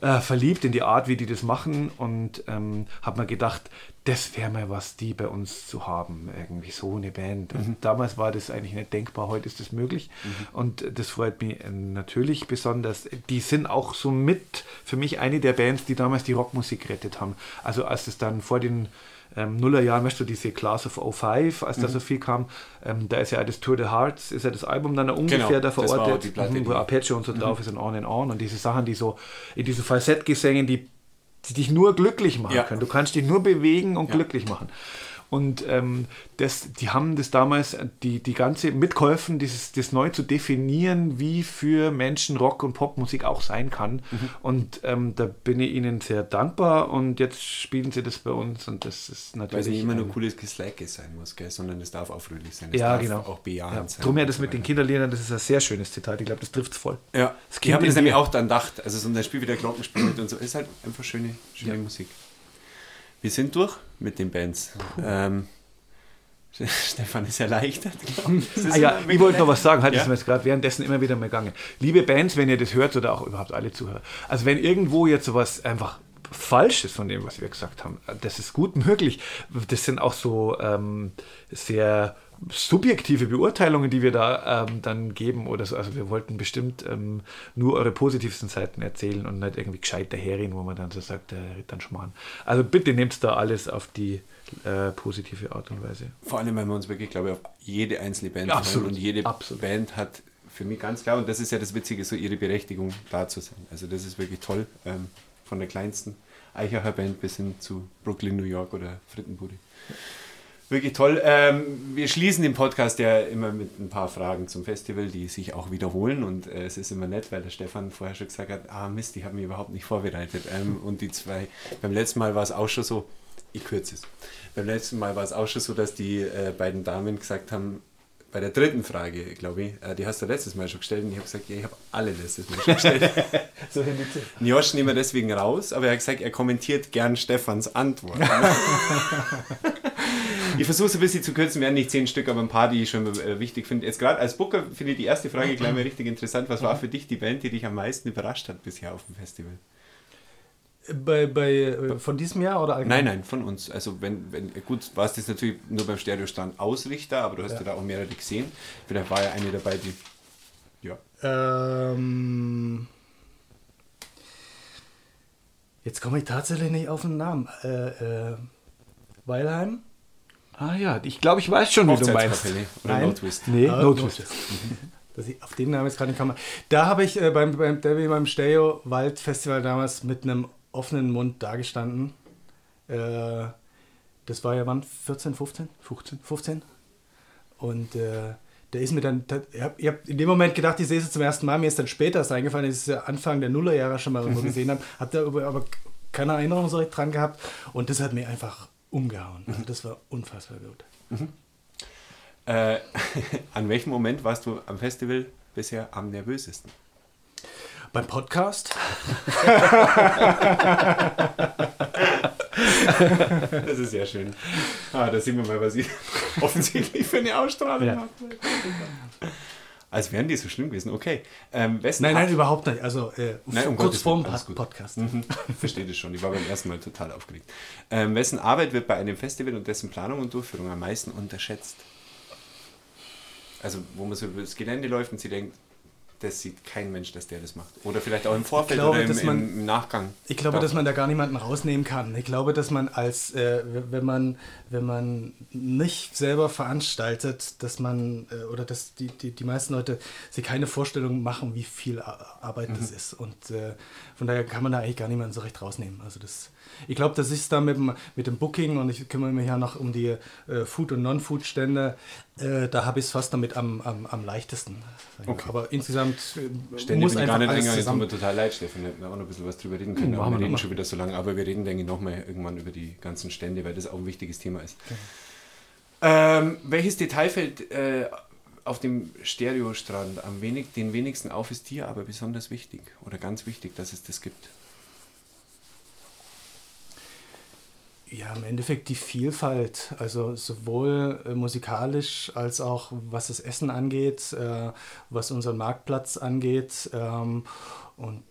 äh, verliebt in die Art, wie die das machen und ähm, habe mir gedacht, das wäre mal was, die bei uns zu haben, irgendwie so eine Band. Mhm. Damals war das eigentlich nicht denkbar, heute ist das möglich mhm. und das freut mich äh, natürlich besonders. Die sind auch so mit für mich eine der Bands, die damals die Rockmusik gerettet haben. Also als es dann vor den ähm, Nullerjahren, weißt du, diese Class of 05, als mhm. da so viel kam, ähm, da ist ja das Tour de Hearts, ist ja das Album dann ungefähr genau, da verortet, mhm, wo Apache und so mhm. drauf ist und On and On und diese Sachen, die so in diesen Falsettgesängen, die, die dich nur glücklich machen ja. können. Du kannst dich nur bewegen und ja. glücklich machen. Und ähm, das, die haben das damals, die, die ganze mitgeholfen, dieses, das neu zu definieren, wie für Menschen Rock- und Popmusik auch sein kann. Mhm. Und ähm, da bin ich ihnen sehr dankbar und jetzt spielen sie das bei uns und das ist natürlich. Weil es nicht immer nur cooles Geslaike sein muss, gell? sondern es darf auch fröhlich sein. Es ja, darf genau. auch bejahend ja. sein. Drum ja das mit den Kinderliedern, das ist ein sehr schönes Zitat. Ich glaube, das trifft es voll. Ja, das ich habe das nämlich auch dann gedacht. Also so ein Spiel wie der Glockenspiel und so, ist halt einfach schöne, schöne ja. Musik. Wir sind durch mit den Bands. Ähm, Stefan ist erleichtert. ah, ja, ich wollte noch was sagen, hat ja. es mir jetzt gerade währenddessen immer wieder mal gegangen. Liebe Bands, wenn ihr das hört oder auch überhaupt alle Zuhörer, also wenn irgendwo jetzt sowas einfach falsch ist von dem, was wir gesagt haben. Das ist gut möglich. Das sind auch so ähm, sehr subjektive Beurteilungen, die wir da ähm, dann geben oder so. Also wir wollten bestimmt ähm, nur eure positivsten Seiten erzählen und nicht irgendwie gescheit daherreden, wo man dann so sagt, der redet dann Schmarrn. Also bitte nehmt da alles auf die äh, positive Art und Weise. Vor allem, weil wir uns wirklich, glaube ich, auf jede einzelne Band ja, absolut, und jede absolut. Band hat für mich ganz klar, und das ist ja das Witzige, so ihre Berechtigung da zu sein. Also das ist wirklich toll, ähm, von der kleinsten Eichacher Band bis hin zu Brooklyn, New York oder Frittenbude. Wirklich toll. Ähm, wir schließen den Podcast ja immer mit ein paar Fragen zum Festival, die sich auch wiederholen. Und äh, es ist immer nett, weil der Stefan vorher schon gesagt hat, ah Mist, die haben mich überhaupt nicht vorbereitet. Ähm, und die zwei, beim letzten Mal war es auch schon so, ich kürze es. Beim letzten Mal war es auch schon so, dass die äh, beiden Damen gesagt haben, bei der dritten Frage, glaube ich, äh, die hast du letztes Mal schon gestellt und ich habe gesagt, ja, ich habe alle letztes Mal schon gestellt. so Josh nehmen wir deswegen raus, aber er hat gesagt, er kommentiert gern Stefans Antwort. ich versuche es ein bisschen zu kürzen, werden nicht zehn Stück, aber ein paar, die ich schon äh, wichtig finde. Jetzt gerade als Booker finde ich die erste Frage gleich mal richtig interessant. Was war für dich die Band, die dich am meisten überrascht hat bisher auf dem Festival? Bei, bei, äh, von diesem Jahr oder allgemein? Nein, nein, von uns. Also wenn, wenn gut, war es das natürlich nur beim Stereostand Ausrichter, aber du hast ja. ja da auch mehrere gesehen. Vielleicht war ja eine dabei, die ja. Ähm, jetzt komme ich tatsächlich nicht auf den Namen. Äh, äh, Weilheim? Ah ja, ich glaube, ich weiß schon, wie du meinst. Oder Nein. No Twist. Nee, ah, No Twist. Dass ich auf den Namen jetzt gerade nicht komme. Da habe ich äh, beim, beim, beim Stereo Wald Festival damals mit einem offenen Mund dagestanden. Äh, das war ja wann? 14, 15? 15. 15. Und äh, der ist mir dann, ich habe hab in dem Moment gedacht, ich sehe es zum ersten Mal, mir ist dann später erst eingefallen, ich es ja Anfang der Nullerjahre schon mal irgendwo gesehen habe, habe da aber keine Erinnerung so recht dran gehabt und das hat mir einfach umgehauen. Also das war unfassbar gut. Mhm. Äh, an welchem Moment warst du am Festival bisher am nervösesten? Beim Podcast? das ist sehr schön. Ah, da sehen wir mal, was ich offensichtlich für eine Ausstrahlung ja. habe. Als wären die so schlimm gewesen. Okay. Ähm, nein, nein, überhaupt nicht. Also äh, nein, um kurz vor dem Podcast. Mhm. Verstehe das schon. Ich war beim ersten Mal total aufgeregt. Ähm, wessen Arbeit wird bei einem Festival und dessen Planung und Durchführung am meisten unterschätzt? Also, wo man so über das Gelände läuft und sie denkt, das sieht kein Mensch, dass der das macht. Oder vielleicht auch im Vorfeld glaube, oder im, man, im, Nachgang. Ich glaube, dass man da gar niemanden rausnehmen kann. Ich glaube, dass man als, äh, wenn man, wenn man nicht selber veranstaltet, dass man, äh, oder dass die, die, die meisten Leute sich keine Vorstellung machen, wie viel Arbeit mhm. das ist. Und äh, von daher kann man da eigentlich gar niemanden so recht rausnehmen. Also das, ich glaube, das ist da mit dem, mit dem Booking und ich kümmere mich ja noch um die äh, Food- und Non-Food-Stände. Äh, da habe ich es fast damit am, am, am leichtesten. Okay. Aber insgesamt äh, Stände muss einfach gar nicht alles zusammen... Jetzt tut mir total leid, Stefan, wir auch noch ein bisschen was drüber reden können. Mhm, wir reden schon wieder so lange, aber wir reden, denke ich, nochmal irgendwann über die ganzen Stände, weil das auch ein wichtiges Thema ist. Okay. Ähm, welches Detail fällt äh, auf dem Stereostrand am wenig, den wenigsten auf, ist dir aber besonders wichtig oder ganz wichtig, dass es das gibt? Ja, im Endeffekt die Vielfalt, also sowohl äh, musikalisch als auch was das Essen angeht, äh, was unseren Marktplatz angeht ähm, und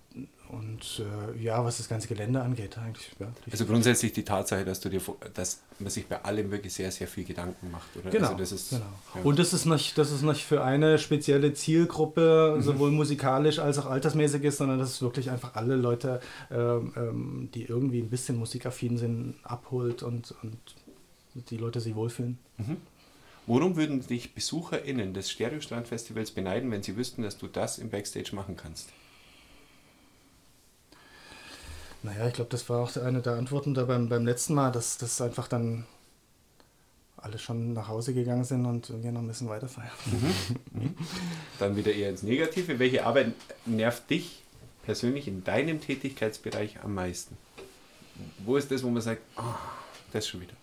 und äh, ja, was das ganze Gelände angeht, eigentlich. Ja, also grundsätzlich die Tatsache, dass du dir, dass man sich bei allem wirklich sehr, sehr viel Gedanken macht, oder? Genau. Also das ist, genau. Ja. Und das ist nicht, das ist nicht für eine spezielle Zielgruppe, mhm. sowohl musikalisch als auch altersmäßig ist, sondern das ist wirklich einfach alle Leute, ähm, ähm, die irgendwie ein bisschen musikaffin sind, abholt und, und die Leute sich wohlfühlen. Mhm. Worum würden dich BesucherInnen des Stereostrand-Festivals beneiden, wenn sie wüssten, dass du das im Backstage machen kannst? Naja, ich glaube, das war auch eine der Antworten da beim, beim letzten Mal, dass das einfach dann alle schon nach Hause gegangen sind und wir noch ein bisschen weiter feiern. Mhm. Mhm. Dann wieder eher ins Negative. Welche Arbeit nervt dich persönlich in deinem Tätigkeitsbereich am meisten? Wo ist das, wo man sagt, oh, das schon wieder?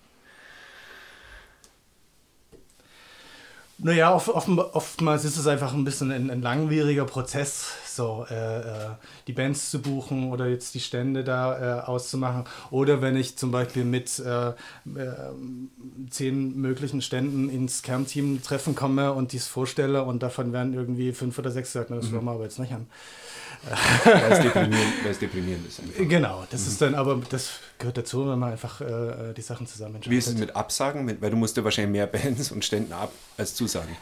Naja, oft, oft, oftmals ist es einfach ein bisschen ein, ein langwieriger Prozess, so äh, äh, die Bands zu buchen oder jetzt die Stände da äh, auszumachen. Oder wenn ich zum Beispiel mit äh, äh, zehn möglichen Ständen ins Kernteam-Treffen komme und dies vorstelle und davon werden irgendwie fünf oder sechs gesagt, das mhm. wollen wir aber jetzt nicht haben. Weil es deprimierend, ist. Einfach. Genau, das ist dann aber, das gehört dazu, wenn man einfach äh, die Sachen zusammen entscheidet. Wie ist es mit Absagen? Weil du musst ja wahrscheinlich mehr Bands und Ständen ab als Zusagen.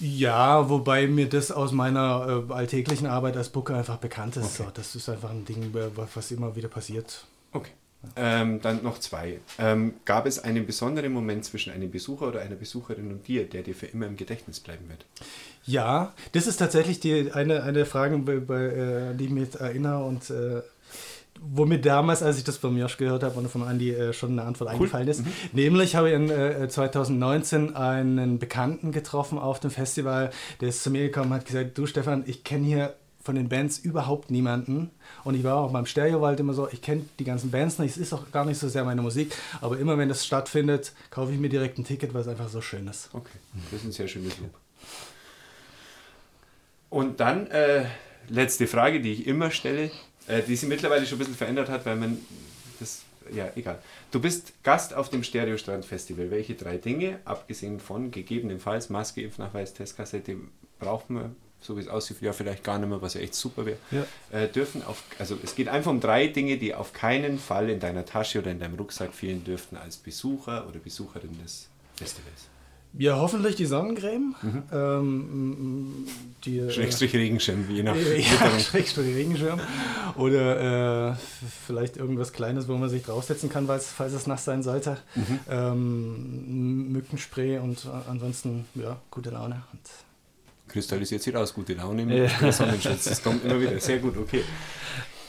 Ja, wobei mir das aus meiner äh, alltäglichen Arbeit als Booker einfach bekannt ist. Okay. So, das ist einfach ein Ding, äh, was immer wieder passiert. Okay. Ähm, dann noch zwei. Ähm, gab es einen besonderen Moment zwischen einem Besucher oder einer Besucherin und dir, der dir für immer im Gedächtnis bleiben wird? Ja, das ist tatsächlich die, eine, eine Frage, bei, bei, äh, an die ich mich jetzt erinnere und äh, wo mir damals, als ich das von Josh gehört habe und von Andy äh, schon eine Antwort eingefallen ist. Nämlich habe ich in äh, 2019 einen Bekannten getroffen auf dem Festival, der ist zu mir gekommen und hat gesagt, du Stefan, ich kenne hier von den Bands überhaupt niemanden. Und ich war auch beim Stereowald immer so, ich kenne die ganzen Bands nicht, es ist auch gar nicht so sehr meine Musik, aber immer wenn das stattfindet, kaufe ich mir direkt ein Ticket, weil es einfach so schön ist. Okay, das ist ein sehr schönes Lob. Und dann äh, letzte Frage, die ich immer stelle, äh, die sich mittlerweile schon ein bisschen verändert hat, weil man das, ja, egal. Du bist Gast auf dem Stereostrand Festival. Welche drei Dinge, abgesehen von gegebenenfalls Maske, Impfnachweis, Testkassette, braucht man, so wie es aussieht, ja vielleicht gar nicht mehr, was ja echt super wäre, Ja. äh, dürfen auf, also es geht einfach um drei Dinge, die auf keinen Fall in deiner Tasche oder in deinem Rucksack fehlen dürften als Besucher oder Besucherin des Festivals. Ja, hoffentlich die Sonnencreme. Ähm, die, äh, Schrägstrich Regenschirm, je nach Ja, Witterung. Schrägstrich Regenschirm. Oder äh, vielleicht irgendwas Kleines, wo man sich draufsetzen kann, falls es nass sein sollte. Mhm. Ähm, Mückenspray und äh, ansonsten, ja, gute Laune. Kristallisiert sich raus, gute Laune Ja. ja. Sonnenschutz. Das kommt immer wieder. Sehr gut, okay.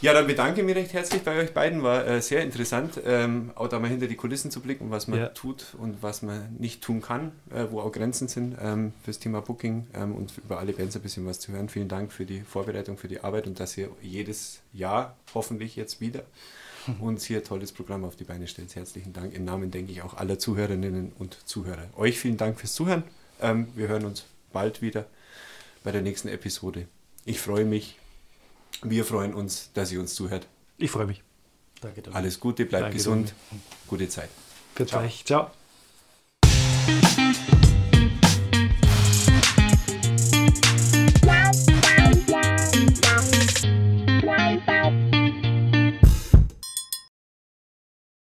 Ja, dann bedanke ich mich recht herzlich bei euch beiden. War äh, sehr interessant, ähm, auch da mal hinter die Kulissen zu blicken, was man Ja. tut und was man nicht tun kann, äh, wo auch Grenzen sind ähm, fürs Thema Booking ähm, und über alle Bands ein bisschen was zu hören. Vielen Dank für die Vorbereitung, für die Arbeit und dass ihr jedes Jahr hoffentlich jetzt wieder uns hier ein tolles Programm auf die Beine stellt. Herzlichen Dank im Namen, denke ich, auch aller Zuhörerinnen und Zuhörer. Euch vielen Dank fürs Zuhören. Ähm, wir hören uns bald wieder bei der nächsten Episode. Ich freue mich. Wir freuen uns, dass ihr uns zuhört. Ich freue mich. danke, Dominik. Alles Gute, bleibt Danke, gesund. Gute Zeit. Bis Ciao. gleich. Ciao.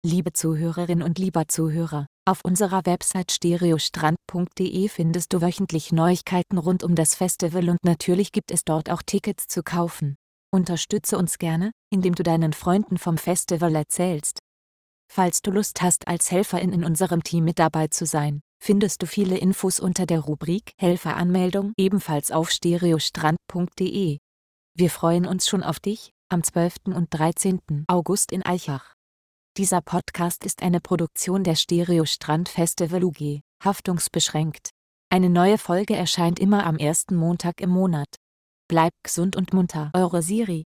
Liebe Zuhörerin und lieber Zuhörer, auf unserer Website stereostrand.de findest du wöchentlich Neuigkeiten rund um das Festival und natürlich gibt es dort auch Tickets zu kaufen. Unterstütze uns gerne, indem du deinen Freunden vom Festival erzählst. Falls du Lust hast, als Helferin in unserem Team mit dabei zu sein, findest du viele Infos unter der Rubrik Helferanmeldung ebenfalls auf stereostrand.de. Wir freuen uns schon auf dich am 12. und 13. August in Eichach. Dieser Podcast ist eine Produktion der Stereo Strand Festival UG, haftungsbeschränkt. Eine neue Folge erscheint immer am ersten Montag im Monat. Bleibt gesund und munter, eure Siri.